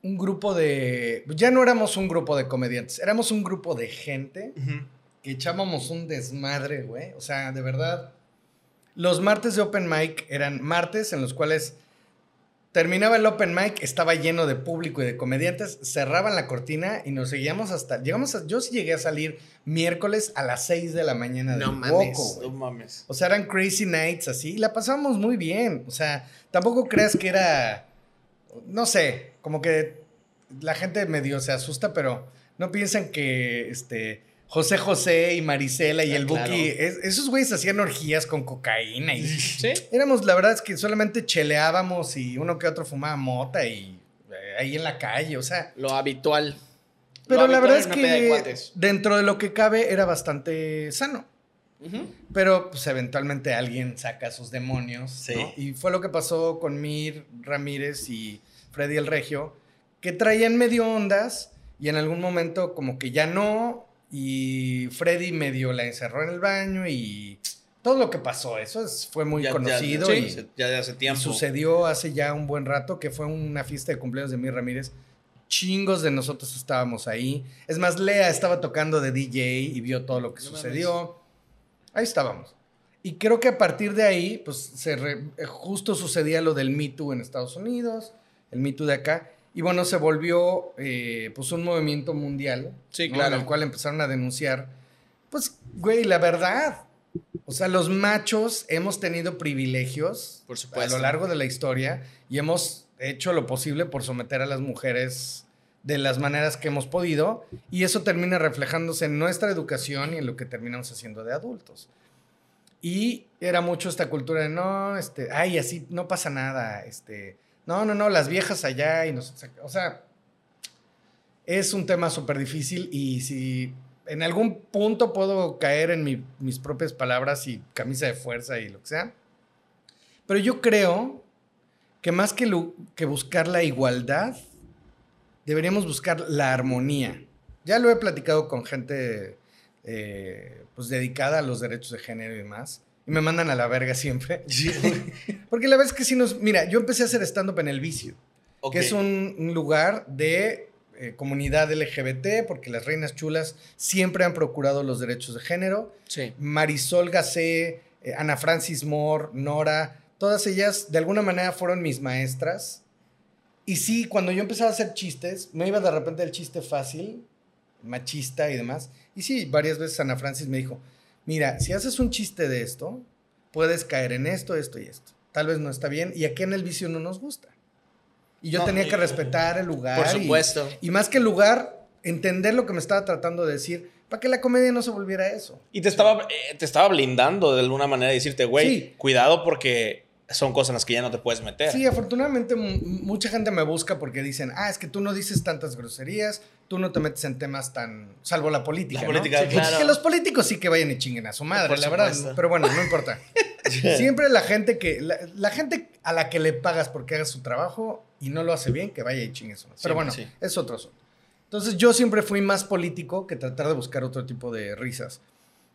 un grupo de... Ya no éramos un grupo de comediantes, éramos un grupo de gente que echábamos un desmadre, güey. O sea, de verdad. Los martes de Open Mic eran martes en los cuales terminaba el Open Mic, estaba lleno de público y de comediantes, cerraban la cortina y nos seguíamos hasta... Llegamos a, yo sí llegué a salir miércoles a las 6 de la mañana No mames. Woco, güey. No mames. O sea, eran crazy nights así. Y la pasábamos muy bien. O sea, tampoco creas que era. No sé, como que la gente medio se asusta, pero no piensan que este. José José y Marisela y Ah, el claro. Buki, es- esos güeyes hacían orgías con cocaína y Sí. éramos, la verdad es que solamente cheleábamos y uno que otro fumaba mota y eh, ahí en la calle, o sea, Lo habitual. pero Lo la habitual verdad es de que dentro de lo que cabe era bastante sano. Pero pues eventualmente alguien saca sus demonios. Sí. ¿no? Y fue lo que pasó con Mir Ramírez y Freddy el Regio, que traían medio ondas y en algún momento como que ya no. Y Freddy medio la encerró en el baño y todo lo que pasó, eso es- fue muy Ya- ya- conocido sí, y, ya de hace y tiempo. sucedió hace ya un buen rato que fue una fiesta de cumpleaños de Mir Ramírez. Chingos de nosotros estábamos ahí. Es más, Lea estaba tocando de DJ y vio todo lo que No sucedió. Ahí estábamos. Y creo que a partir de ahí, pues se re- eh, justo sucedía lo del Me Too en Estados Unidos, el Me Too de acá. Y bueno, se volvió eh, pues un movimiento mundial. Sí. En el cual empezaron a denunciar. Pues, güey, la verdad. O sea, los machos hemos tenido privilegios Por a lo largo de la historia y hemos hecho lo posible por someter a las mujeres de las maneras que hemos podido y eso termina reflejándose en nuestra educación y en lo que terminamos haciendo de adultos. Y era mucho esta cultura de no, este, ay, así no pasa nada, este, no, no, no, las viejas allá y nos, o sea, es un tema súper difícil y si en algún punto puedo caer en mi- mis propias palabras y camisa de fuerza y lo que sea, pero yo creo que más que buscar la igualdad, deberíamos buscar la armonía. Ya lo he platicado con gente eh, pues dedicada a los derechos de género y demás. Y me mandan a la verga siempre. Porque la verdad es que si nos... Mira, yo empecé a hacer stand-up en El Vicio, que es un, un lugar de eh, comunidad LGBT, porque las reinas chulas siempre han procurado los derechos de género. Sí. Marisol Gacé, eh, Ana Francis Moore, Nora, todas ellas de alguna manera fueron mis maestras. Y sí, cuando yo empezaba a hacer chistes, me iba de repente el chiste fácil, machista y demás. Y sí, varias veces Ana Francis me dijo, mira, si haces un chiste de esto, puedes caer en esto, esto y esto. Tal vez no está bien y aquí en el vicio no nos gusta. Y yo No, tenía y- que respetar el lugar. Por y- supuesto. y más que el lugar, entender lo que me estaba tratando de decir, para que la comedia no se volviera eso. Y te estaba, eh, te estaba blindando de alguna manera, decirte, güey, Sí. cuidado porque son cosas en las que ya no te puedes meter. Sí, afortunadamente mu- mucha gente me busca porque dicen, ah, es que tú no dices tantas groserías, tú no te metes en temas tan, salvo la política. La ¿no? política, Sí, claro. Que los políticos sí que vayan y chinguen a su madre, Por la verdad. Pero bueno, no importa. Siempre la gente que, la, la gente a la que le pagas porque haga su trabajo y no lo hace bien, que vaya y chingue a su madre. Pero bueno, sí. es otro asunto. Entonces yo siempre fui más político que tratar de buscar otro tipo de risas.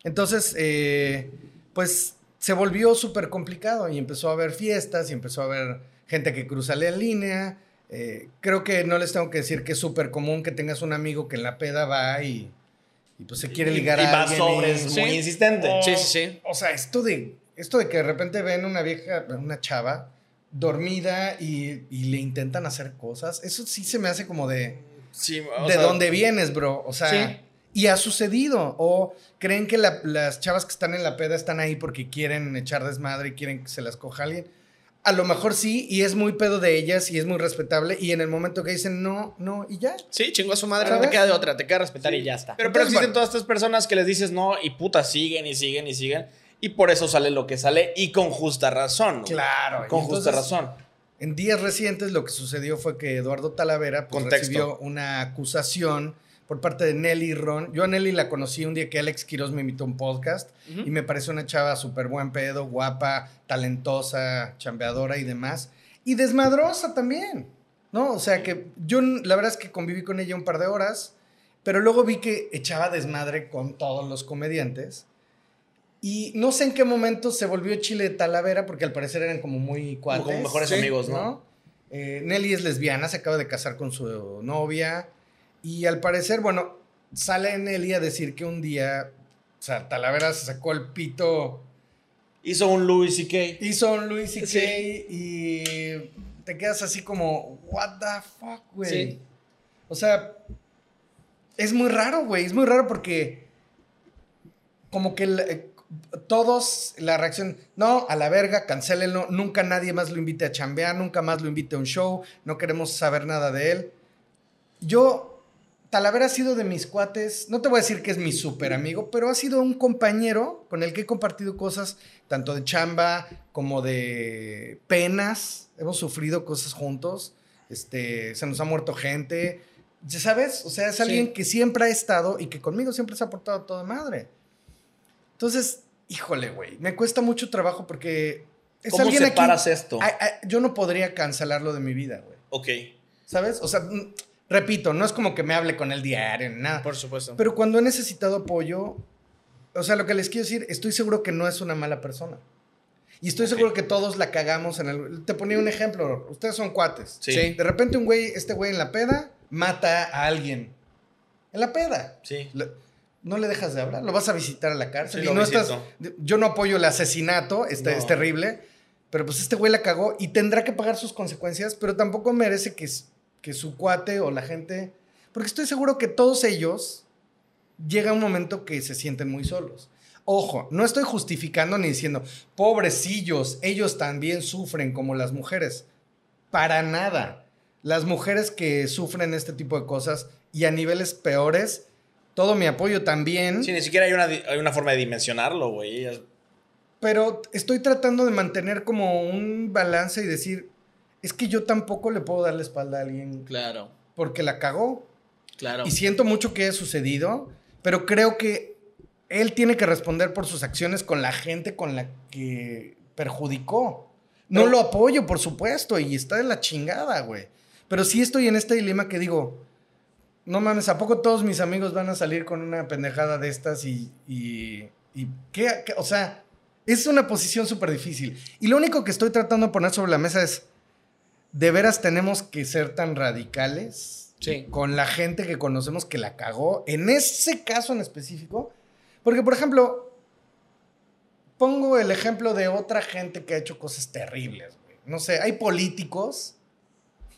Entonces, eh, pues se volvió súper complicado y empezó a haber fiestas y empezó a haber gente que cruza la línea. Eh, creo que no les tengo que decir que es súper común que tengas un amigo que en la peda va y, y, pues se quiere Y- ligar y a va alguien. y- muy Sí. insistente. o- Sí, sí, sí. O sea, esto de, esto de que de repente ven una vieja, una chava dormida y, y le intentan hacer cosas, eso sí se me hace como de... Sí, o ¿De sea, dónde vienes, bro? O sea, Sí. Y ha sucedido. O creen que la- las chavas que están en la peda están ahí porque quieren echar desmadre y quieren que se las coja alguien. A lo mejor sí, y es muy pedo de ellas y es muy respetable. Y en el momento que dicen no, no, y ya. Sí, chingo a su madre, te queda de otra, te queda respetar y ya está. Pero, pero Entonces, existen bueno. todas estas personas que les dices no y puta, siguen y siguen y siguen. Y por eso sale lo que sale y con justa razón. güey. Claro. Con justa entonces, razón. En días recientes lo que sucedió fue que Eduardo Talavera pues, recibió una acusación por parte de Nelly Ron. Yo a Nelly la conocí un día que Alex Quiroz me invitó a un podcast y me pareció una chava súper buen pedo, guapa, talentosa, chambeadora y demás. Y desmadrosa también, ¿no? O sea que yo la verdad es que conviví con ella un par de horas, pero luego vi que echaba desmadre con todos los comediantes. Y no sé en qué momento se volvió Chile de Talavera, porque al parecer eran como muy cuates. como mejores amigos, ¿no? Eh, Nelly es lesbiana, se acaba de casar con su novia. Y al parecer, bueno, sale Nelly a decir que un día, o sea, Talavera se sacó el pito, Hizo un Louis C.K. hizo un Luis C.K. Sí. y te quedas así como, what the fuck, güey. Sí. O sea, es muy raro, güey, es muy raro porque como que la- eh, todos la reacción, no, a la verga, cancélenlo, nunca nadie más lo invite a chambear, nunca más lo invite a un show, no queremos saber nada de él. Yo, Talavera ha sido de mis cuates, no te voy a decir que es mi súper amigo, pero ha sido un compañero con el que he compartido cosas tanto de chamba como de penas, hemos sufrido cosas juntos, este, se nos ha muerto gente, ya sabes, o sea, es alguien Sí. que siempre ha estado y que conmigo siempre se ha portado toda madre. Entonces, híjole, güey, me cuesta mucho trabajo porque es ¿Cómo alguien aquí- separas esto? Ay, ay, yo no podría cancelarlo de mi vida, güey. Ok. ¿Sabes? O sea, repito, no es como que me hable con él diario ni nada. Por supuesto. Pero cuando he necesitado apoyo, o sea, lo que les quiero decir, estoy seguro que no es una mala persona. Y estoy seguro que todos la cagamos en el... Te ponía un ejemplo, ustedes son cuates. Sí. Sí. De repente un güey, este güey en la peda, mata a alguien. En la peda. Sí. No le dejas de hablar, lo vas a visitar a la cárcel. Sí, y lo no estás, yo no apoyo el asesinato, este, No. es terrible, pero pues este güey la cagó y tendrá que pagar sus consecuencias, pero tampoco merece que, que su cuate o la gente, porque estoy seguro que todos ellos llega un momento que se sienten muy solos. Ojo, no estoy justificando ni diciendo, pobrecillos, ellos también sufren como las mujeres. Para nada. Las mujeres que sufren este tipo de cosas y a niveles peores, todo mi apoyo también. Sí, ni siquiera hay una, hay una forma de dimensionarlo, güey. Pero estoy tratando de mantener como un balance y decir, es que yo tampoco le puedo dar la espalda a alguien Claro, porque la cagó. claro. Y siento mucho que haya sucedido, pero creo que él tiene que responder por sus acciones con la gente con la que perjudicó. No Pero- lo apoyo, por supuesto, y está de la chingada, güey. Pero sí estoy en este dilema que digo, no mames, ¿a poco todos mis amigos van a salir con una pendejada de estas y... y, y qué, qué- O sea, es una posición súper difícil. Y lo único que estoy tratando de poner sobre la mesa es, ¿de veras tenemos que ser tan radicales? Sí. con la gente que conocemos que la cagó, en ese caso en específico. Porque, por ejemplo, pongo el ejemplo de otra gente que ha hecho cosas terribles, güey. No sé, hay políticos,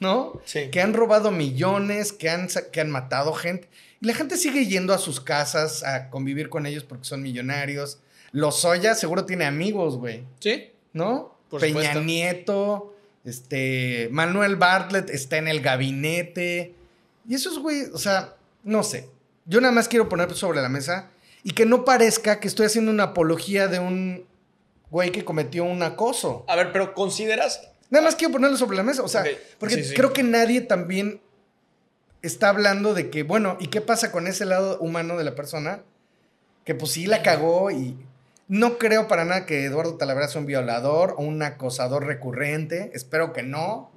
¿no? Sí. Que han robado millones, que han, que han matado gente. Y la gente sigue yendo a sus casas a convivir con ellos porque son millonarios. Lozoya seguro tiene amigos, güey. Sí. ¿no? Por Peña supuesto. Nieto, este, Manuel Bartlett está en el gabinete. Y esos güey, o sea, no sé. Yo nada más quiero poner sobre la mesa y que no parezca que estoy haciendo una apología de un güey que cometió un acoso. A ver, pero consideras. Nada más quiero ponerlo sobre la mesa. O sea, porque sí, sí. creo que nadie también está hablando de que, bueno, ¿y qué pasa con ese lado humano de la persona? Que pues sí la cagó y no creo para nada que Eduardo Talavera sea un violador o un acosador recurrente. Espero que no.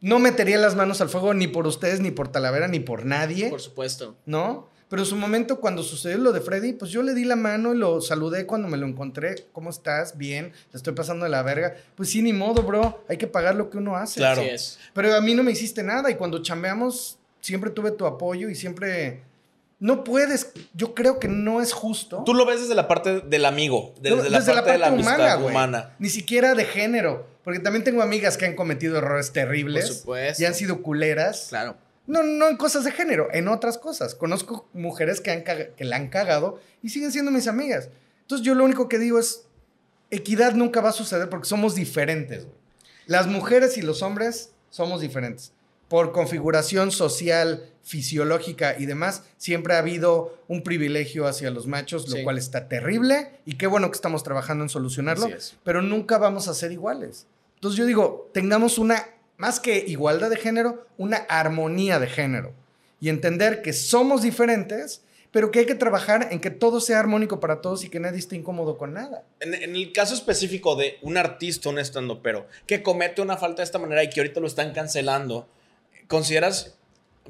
No metería las manos al fuego ni por ustedes, ni por Talavera, ni por nadie. Por supuesto. ¿no? Pero en su momento, cuando sucedió lo de Freddy, pues yo le di la mano y lo saludé cuando me lo encontré. ¿Cómo estás? Bien, te estoy pasando de la verga. Pues sí, ni modo, bro. Hay que pagar lo que uno hace. Claro. Pero a mí no me hiciste nada y cuando chambeamos, siempre tuve tu apoyo y siempre. No puedes. Yo creo que no es justo. Tú lo ves desde la parte del amigo, desde, No, la, parte de la amistad güey. humana. Ni siquiera de género. Porque también tengo amigas que han cometido errores terribles. Por supuesto. Y han sido culeras. Claro. No, no en cosas de género, en otras cosas. Conozco mujeres que, han que la han cagado y siguen siendo mis amigas. Entonces yo lo único que digo es, equidad nunca va a suceder porque somos diferentes. Las mujeres y los hombres somos diferentes. Por configuración social, fisiológica y demás, siempre ha habido un privilegio hacia los machos, lo Sí. cual está terrible y qué bueno que estamos trabajando en solucionarlo, pero nunca vamos a ser iguales. Entonces yo digo, tengamos una, más que igualdad de género, una armonía de género. Y entender que somos diferentes, pero que hay que trabajar en que todo sea armónico para todos y que nadie esté incómodo con nada. En, en el caso específico de un artista, un pero que comete una falta de esta manera y que ahorita lo están cancelando, ¿consideras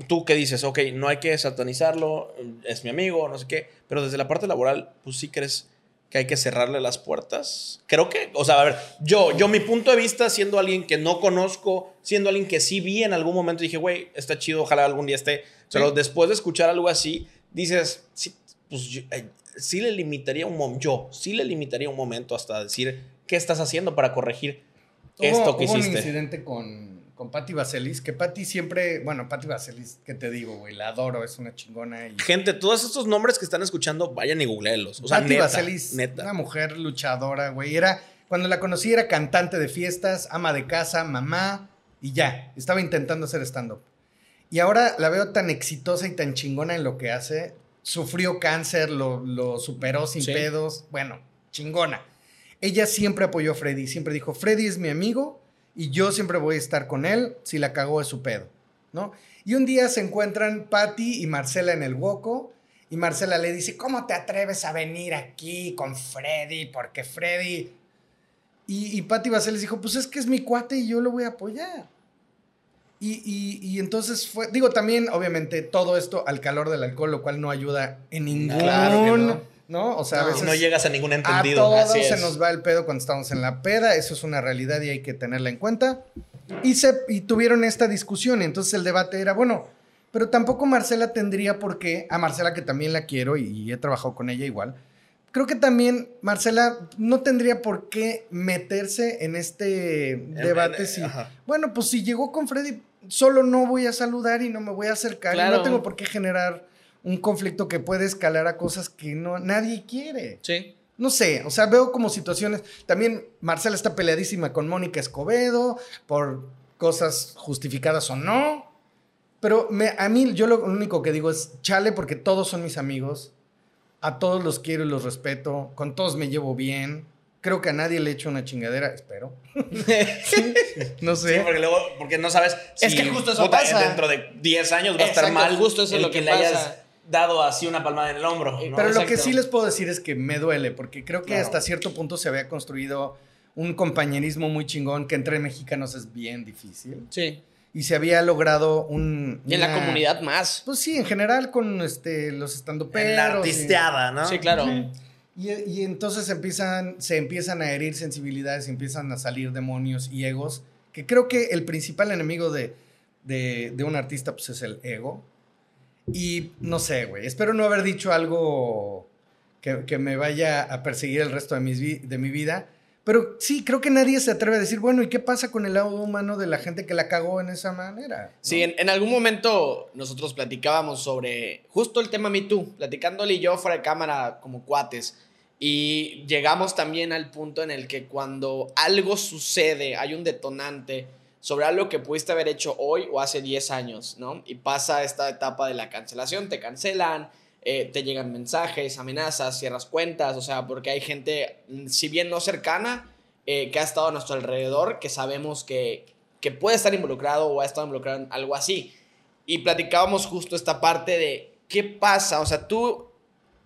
tú que dices, ok, no hay que satanizarlo, es mi amigo, no sé qué, pero desde la parte laboral, pues sí crees que hay que cerrarle las puertas? Creo que, o sea, a ver, yo, yo mi punto de vista, siendo alguien que no conozco, siendo alguien que sí vi en algún momento, dije, güey, está chido, ojalá algún día esté, pero después de escuchar algo así, dices, sí, pues yo, eh, sí le limitaría un momento, yo sí le limitaría un momento hasta decir, ¿qué estás haciendo para corregir esto que hubo un hiciste? incidente con, con Patti Vaselis, que Patti siempre, bueno, Patti Vaselis, ¿qué te digo, güey? La adoro, es una chingona. Y Gente, todos estos nombres que están escuchando, vayan y googleenlos. O sea, Patti Vaselis, neta. una mujer luchadora, güey. Era, cuando la conocí era cantante de fiestas, ama de casa, mamá, y ya. Estaba intentando hacer stand-up. Y ahora la veo tan exitosa y tan chingona en lo que hace. Sufrió cáncer, lo, lo superó sin Sí. pedos. Bueno, chingona. Ella siempre apoyó a Freddy. Siempre dijo, Freddy es mi amigo y yo siempre voy a estar con él. Si la cagó es su pedo, ¿no? Y un día se encuentran Patty y Marcela en el Woco. Y Marcela le dice, ¿cómo te atreves a venir aquí con Freddy? Porque Freddy... Y, y Patty Vaselis dijo, pues es que es mi cuate y yo lo voy a apoyar. Y, y- entonces fue, digo, también obviamente todo esto al calor del alcohol, lo cual no ayuda en ningún, Claro. No. O sea, a No. veces no llegas a ningún a entendido. todos así se nos va el pedo cuando estamos en la peda, eso es una realidad y hay que tenerla en cuenta. Y, se, y tuvieron esta discusión y entonces el debate era, bueno, pero tampoco Marcela tendría por qué, a Marcela que también la quiero y, y he trabajado con ella igual, creo que también Marcela no tendría por qué meterse en este debate. en- si, ajá. bueno, pues si llegó con Freddy, solo no voy a saludar y no me voy a acercar y no tengo por qué generar un conflicto que puede escalar a cosas que no, nadie quiere. Sí. No sé, o sea, veo como situaciones. También Marcela está peleadísima con Mónica Escobedo por cosas justificadas o no. Pero me- a mí, yo lo único que digo es chale porque todos son mis amigos. A todos los quiero y los respeto. Con todos me llevo bien. Creo que a nadie le he hecho una chingadera, espero. no Sí, sé. porque luego, porque no sabes Es si, que justo eso puta, pasa. dentro de 10 años va a estar mal justo eso es lo que le pasa. hayas dado así una palmada en el hombro. ¿no? Pero lo que sí les puedo decir es que me duele, porque creo que Claro. hasta cierto punto se había construido un compañerismo muy chingón que entre mexicanos es bien difícil. Sí. Y se había logrado un... Y en la comunidad más. Pues sí, en general con este, los estandoperos. En la y- artisteada, ¿no? Sí, claro. Y, y entonces empiezan, se empiezan a herir sensibilidades, empiezan a salir demonios y egos, que creo que el principal enemigo de, de, de un artista pues, es el ego. Y no sé, güey, espero no haber dicho algo que, que me vaya a perseguir el resto de, mis de mi vida. Pero sí, creo que nadie se atreve a decir, bueno, ¿y qué pasa con el lado humano de la gente que la cagó en esa manera? Sí, en, en algún momento nosotros platicábamos sobre justo el tema Me Too, platicándole y yo fuera de cámara como cuates. Y llegamos también al punto en el que cuando algo sucede, hay un detonante sobre algo que pudiste haber hecho hoy o hace 10 años, ¿no? Y pasa esta etapa de la cancelación, te cancelan, eh, te llegan mensajes, amenazas, cierras cuentas, o sea, porque hay gente, mm, si bien no cercana, eh, que ha estado a nuestro alrededor, que sabemos que, que puede estar involucrado o ha estado involucrado en algo así. Y platicábamos justo esta parte de qué pasa, o sea, tú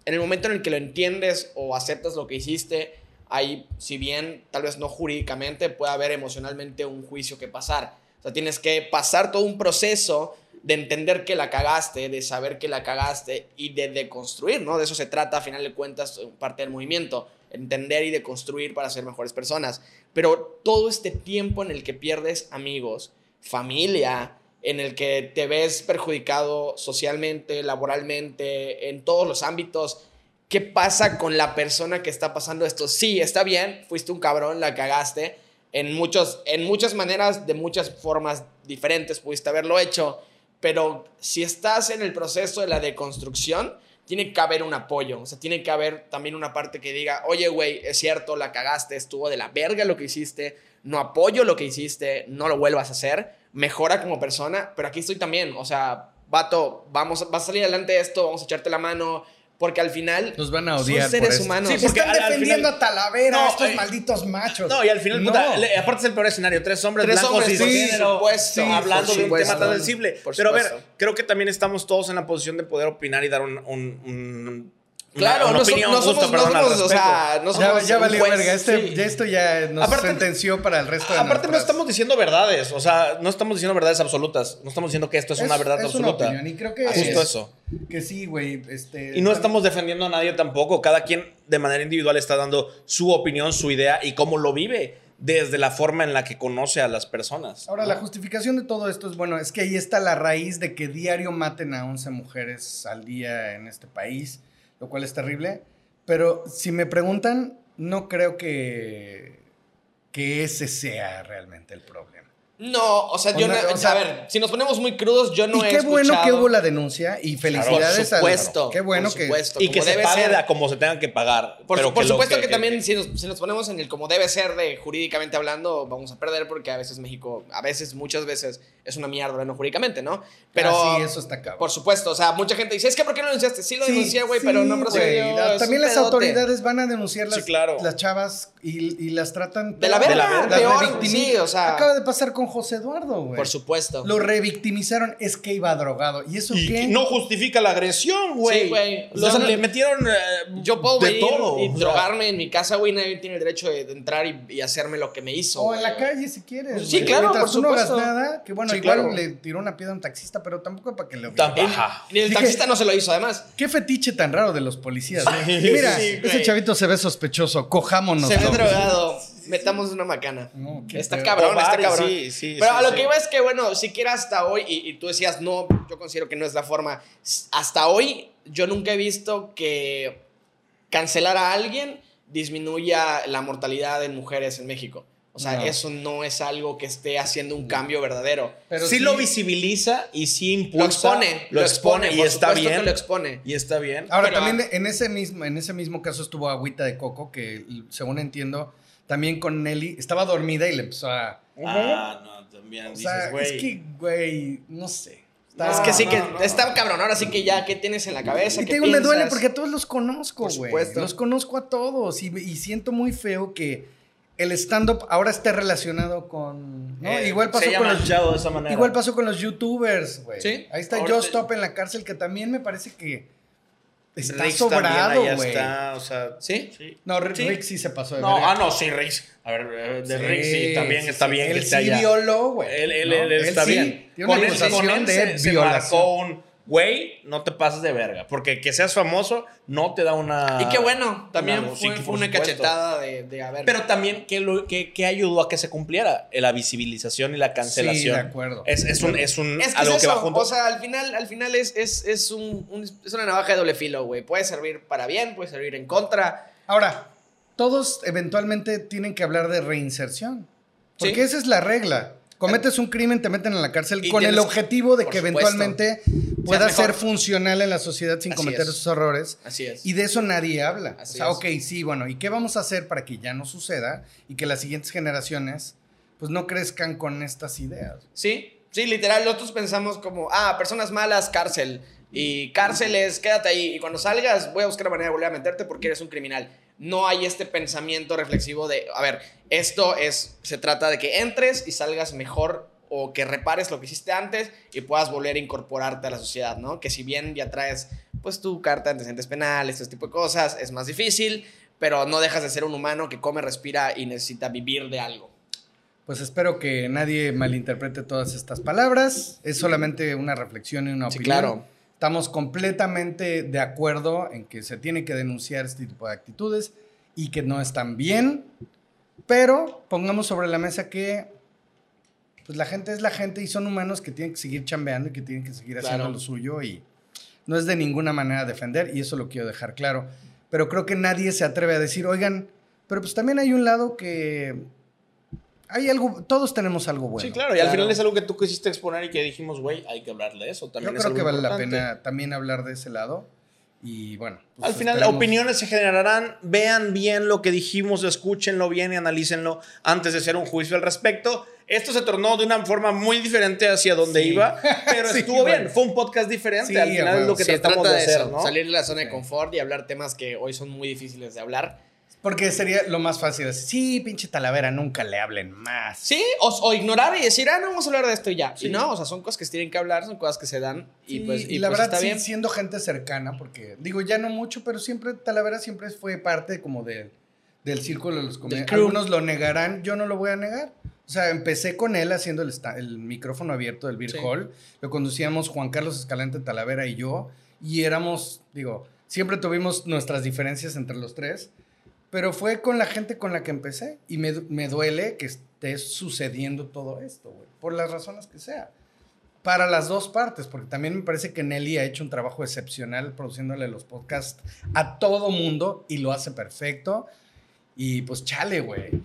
en el momento en el que lo entiendes o aceptas lo que hiciste, ahí, si bien tal vez no jurídicamente, puede haber emocionalmente un juicio que pasar. O sea, tienes que pasar todo un proceso de entender que la cagaste, de saber que la cagaste y de deconstruir, ¿no? De eso se trata, a final de cuentas, parte del movimiento entender y de construir para ser mejores personas. Pero todo este tiempo en el que pierdes amigos, familia, en el que te ves perjudicado socialmente, laboralmente, en todos los ámbitos, ¿qué pasa con la persona que está pasando esto? Sí, está bien, fuiste un cabrón, la cagaste. En, muchos, en muchas maneras, de muchas formas diferentes pudiste haberlo hecho, pero si estás en el proceso de la deconstrucción, tiene que haber un apoyo, o sea, tiene que haber también una parte que diga, oye, güey, es cierto, la cagaste, estuvo de la verga lo que hiciste, no apoyo lo que hiciste, no lo vuelvas a hacer, mejora como persona, pero aquí estoy también, o sea, vato, vamos, va a salir adelante esto, vamos a echarte la mano, porque al final Nos van a odiar son seres por humanos. Sí, porque Están al- al defendiendo final- a Talavera, No, estos eh, malditos machos. No, y al final, No. puta, le- aparte es el peor escenario. Tres hombres Tres blancos hombres, y por género, supuesto, sí, hablando de un tema tan sensible. Pero a ver, creo que también estamos todos en la posición de poder opinar y dar un, un- un- Claro, una, una no, so- opinión no justa, somos, no somos, o sea, no Ya, somos ya valió juez, verga. Este, sí. ya esto ya nos Aparte- sentenció para el resto de Aparte no estamos diciendo verdades, o sea, no estamos diciendo verdades absolutas, no estamos diciendo que esto es, una verdad es absoluta. Una opinión, y creo que Justo es- eso. Que sí, güey. Este, Y no estamos defendiendo a nadie tampoco, cada quien de manera individual está dando su opinión, su idea y cómo lo vive desde la forma en la que conoce a las personas. Ahora, ¿no? la justificación de todo esto es, bueno, es que ahí está la raíz de que diario maten a 11 mujeres al día en este país, lo cual es terrible. Pero si me preguntan, no creo que, que ese sea realmente el problema. No, o sea, yo no, no, o sea- a ver, si nos ponemos muy crudos, yo no y he qué bueno que hubo la denuncia y felicidades por a supuesto, Qué bueno por que... supuesto, Y que se debe pague ser. a como se tengan que pagar. Por, pero por supuesto que, también si, nos, si nos ponemos en el como debe ser de jurídicamente hablando, vamos a perder porque a veces México, a veces, muchas veces es una mierda no jurídicamente, ¿no? Pero Ah, sí, eso está cabrón. por supuesto, o sea, mucha gente dice, es que ¿por qué no lo denunciaste? Sí lo Sí, denuncié, güey, sí, pero no procedió. La- es También las pedote. autoridades van a denunciar las, Sí, claro. las chavas y, y las tratan De la peor. verga, Las peor, revictimi- sí, o sea. Acaba de pasar con José Eduardo, güey. Por supuesto. Lo revictimizaron, es que iba drogado. ¿Y eso Y qué? no justifica la agresión, güey. Sí, güey. O sea, le metieron eh, Yo puedo de venir todo. y sea, drogarme en mi casa, güey, nadie tiene el derecho de, de entrar y, y hacerme lo que me hizo. O en la calle si quieres. Sí, claro, Mientras por tú no hagas supuesto. nada, que bueno, Sí, igual claro. le tiró una piedra a un taxista, pero tampoco para que. Ajá. Y el Dije- taxista no se lo hizo, además. Qué fetiche tan raro de los policías. Mira, sí, ese chavito se ve sospechoso. Cojámonos. se ve todos. Metamos una macana. No, está cabrón, está cabrón. sí, sí, Pero sí, a lo sí. que iba es que, bueno, siquiera hasta hoy, y, y tú decías, no, yo considero que no es la forma. Hasta hoy, yo nunca he visto que cancelar a alguien disminuya la mortalidad en mujeres en México. O sea, No. eso no es algo que esté haciendo un cambio verdadero. Pero sí, lo visibiliza y sí Lo impulsa. expone, Lo expone, y por está bien. que lo expone. Y está bien. Ahora, Pero- también en ese, mismo, en ese mismo caso estuvo Agüita de Coco, que según entiendo, también con Nelly, estaba dormida y le empezó a... Ah, no, también o dices, sea, güey. es que, güey, no sé. Está- es que sí, no, que no. está cabrón. Ahora sí que ya, ¿qué tienes en la cabeza? Y ¿Qué te digo, me duele porque a todos los conozco, Por güey. supuesto. Los conozco a todos y, y siento muy feo que el stand-up ahora esté relacionado con... ¿no? Eh, igual pasó con los... manchado de esa manera. Igual pasó con los youtubers, güey. Sí. Ahí está Just Stop en la cárcel, que también me parece que está Riggs sobrado, güey. está, o sea, ¿Sí? sí. No, Rick Sí. Rick sí se pasó de No, verga. ah, no, sí, Riggs. A ver, eh, de Sí, Riggs sí, también está bien Él que esté sí allá. violó, güey. Él, él, ¿no? él está bien. Tiene una Con acusación de se, se violación. marcó un, güey, no te pases de verga. Porque que seas famoso no te da una... Y qué bueno, también una- fue, sí, fue por una supuesto. cachetada de, de a ver. Pero también, ¿qué, lo- qué- qué ayudó a que se cumpliera? La visibilización y la cancelación. Sí, de acuerdo. Es, es un, es un es que algo es que va junto. o sea, al final, al final es, es, es, un, un- es una navaja de doble filo, güey. Puede servir para bien, puede servir en contra. Ahora, todos eventualmente tienen que hablar de reinserción. Porque Sí. esa es la regla. Cometes un crimen, te meten en la cárcel Y con el objetivo de que supuesto. eventualmente pueda Seas mejor. ser funcional en la sociedad sin Así cometer es. esos errores. Así es. Y de eso nadie habla. Así o sea, es. ok, sí, bueno, ¿y qué vamos a hacer para que ya no suceda y que las siguientes generaciones pues no crezcan con estas ideas? Sí, sí, literal, nosotros pensamos como, ah, personas malas, cárcel. Y cárceles, quédate ahí. Y cuando salgas, voy a buscar la manera de volver a meterte porque eres un criminal. No hay este pensamiento reflexivo de, a ver, esto es, se trata de que entres y salgas mejor o que repares lo que hiciste antes y puedas volver a incorporarte a la sociedad, ¿no? Que si bien ya traes, pues, tu carta de antecedentes penales, este tipo de cosas, es más difícil, pero no dejas de ser un humano que come, respira y necesita vivir de algo. Pues espero que nadie malinterprete todas estas palabras. Es solamente una reflexión y una Sí, opinión. claro. Estamos completamente de acuerdo en que se tiene que denunciar este tipo de actitudes y que no están bien, pero pongamos sobre la mesa que pues la gente es la gente y son humanos que tienen que seguir chambeando y que tienen que seguir haciendo Claro. lo suyo y no es de ninguna manera defender y eso lo quiero dejar claro. Pero creo que nadie se atreve a decir, oigan, pero pues también hay un lado que hay algo, todos tenemos algo bueno. sí, claro. Y al claro. final es algo que tú quisiste exponer y que dijimos, güey, hay que hablar de eso. Yo También es creo que algo vale la importante. pena también hablar de ese lado. Y bueno. pues Al final, esperemos- opiniones se generarán. Vean bien lo que dijimos, escúchenlo bien y analícenlo antes de hacer un juicio al respecto. Esto se tornó de una forma muy diferente hacia donde Sí. iba, pero Sí, estuvo bueno. bien. Fue un podcast diferente. Sí, al final a es lo que Se tratamos trata de de hacer, eso, ¿no? salir de la zona de confort y hablar temas que hoy son muy difíciles de hablar. Porque sería lo más fácil. decir, Sí, pinche Talavera, nunca le hablen más. Sí, o, o ignorar y decir, ah, no vamos a hablar de esto y ya. Sí. Y no, o sea, son cosas que se tienen que hablar, son cosas que se dan. Y Sí, pues, y, y la pues verdad, está sí, bien. siendo gente cercana, porque digo, ya no mucho, pero siempre Talavera siempre fue parte como de, del círculo de los comediantes. Algunos lo negarán, yo no lo voy a negar. O sea, empecé con él haciendo el, el micrófono abierto del Beer Sí. Hall. Lo conducíamos Juan Carlos Escalante Talavera y yo. Y éramos, digo, siempre tuvimos nuestras diferencias entre los tres. Pero fue con la gente con la que empecé. Y me, me duele que esté sucediendo todo esto, güey. Por las razones que sea. Para las dos partes, porque también me parece que Nelly ha hecho un trabajo excepcional produciéndole los podcasts a todo mundo y lo hace perfecto. Y pues chale, güey.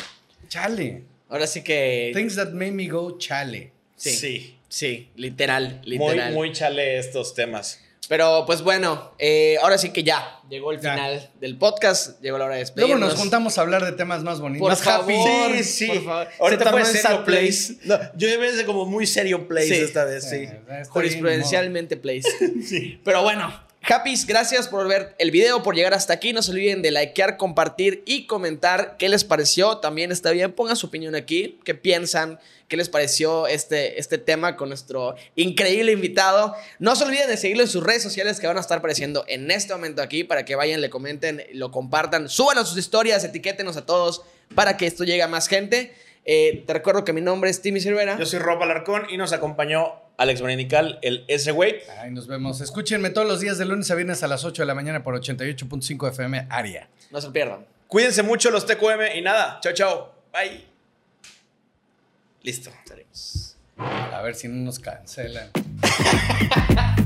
Chale. Ahora sí que. Things that made me go chale. Sí. Sí. Sí, literal, Muy, literal. muy chale estos temas. Pero pues bueno, eh, ahora sí que ya llegó el Ya. final del podcast, llegó la hora de Luego despedirnos. nos juntamos a hablar de temas más bonitos. Por más happy. favor. Sí, sí. por favor. Ahorita en serio place. No, yo ya de como muy serio place Sí. esta vez, Sí, sí. está bien, Jurisprudencialmente place. Sí. Pero bueno, Happys, gracias por ver el video, por llegar hasta aquí. No se olviden de likear, compartir y comentar qué les pareció. También está bien, pongan su opinión aquí. ¿Qué piensan? ¿Qué les pareció este, este tema con nuestro increíble invitado? No se olviden de seguirlo en sus redes sociales que van a estar apareciendo en este momento aquí para que vayan, le comenten, lo compartan, suban a sus historias, etiquétenos a todos para que esto llegue a más gente. Eh, te recuerdo que mi nombre es Timmy Silvera. Yo soy Rob Alarcón y nos acompañó Alex Boninical, el S-Way. Ahí nos vemos. Escúchenme todos los días de lunes a viernes a las 8 de la mañana por 88.5 FM Aria. No se pierdan. Cuídense mucho los TQM y nada. Chao, chao. Bye. Listo. Salimos. A ver si no nos cancelan.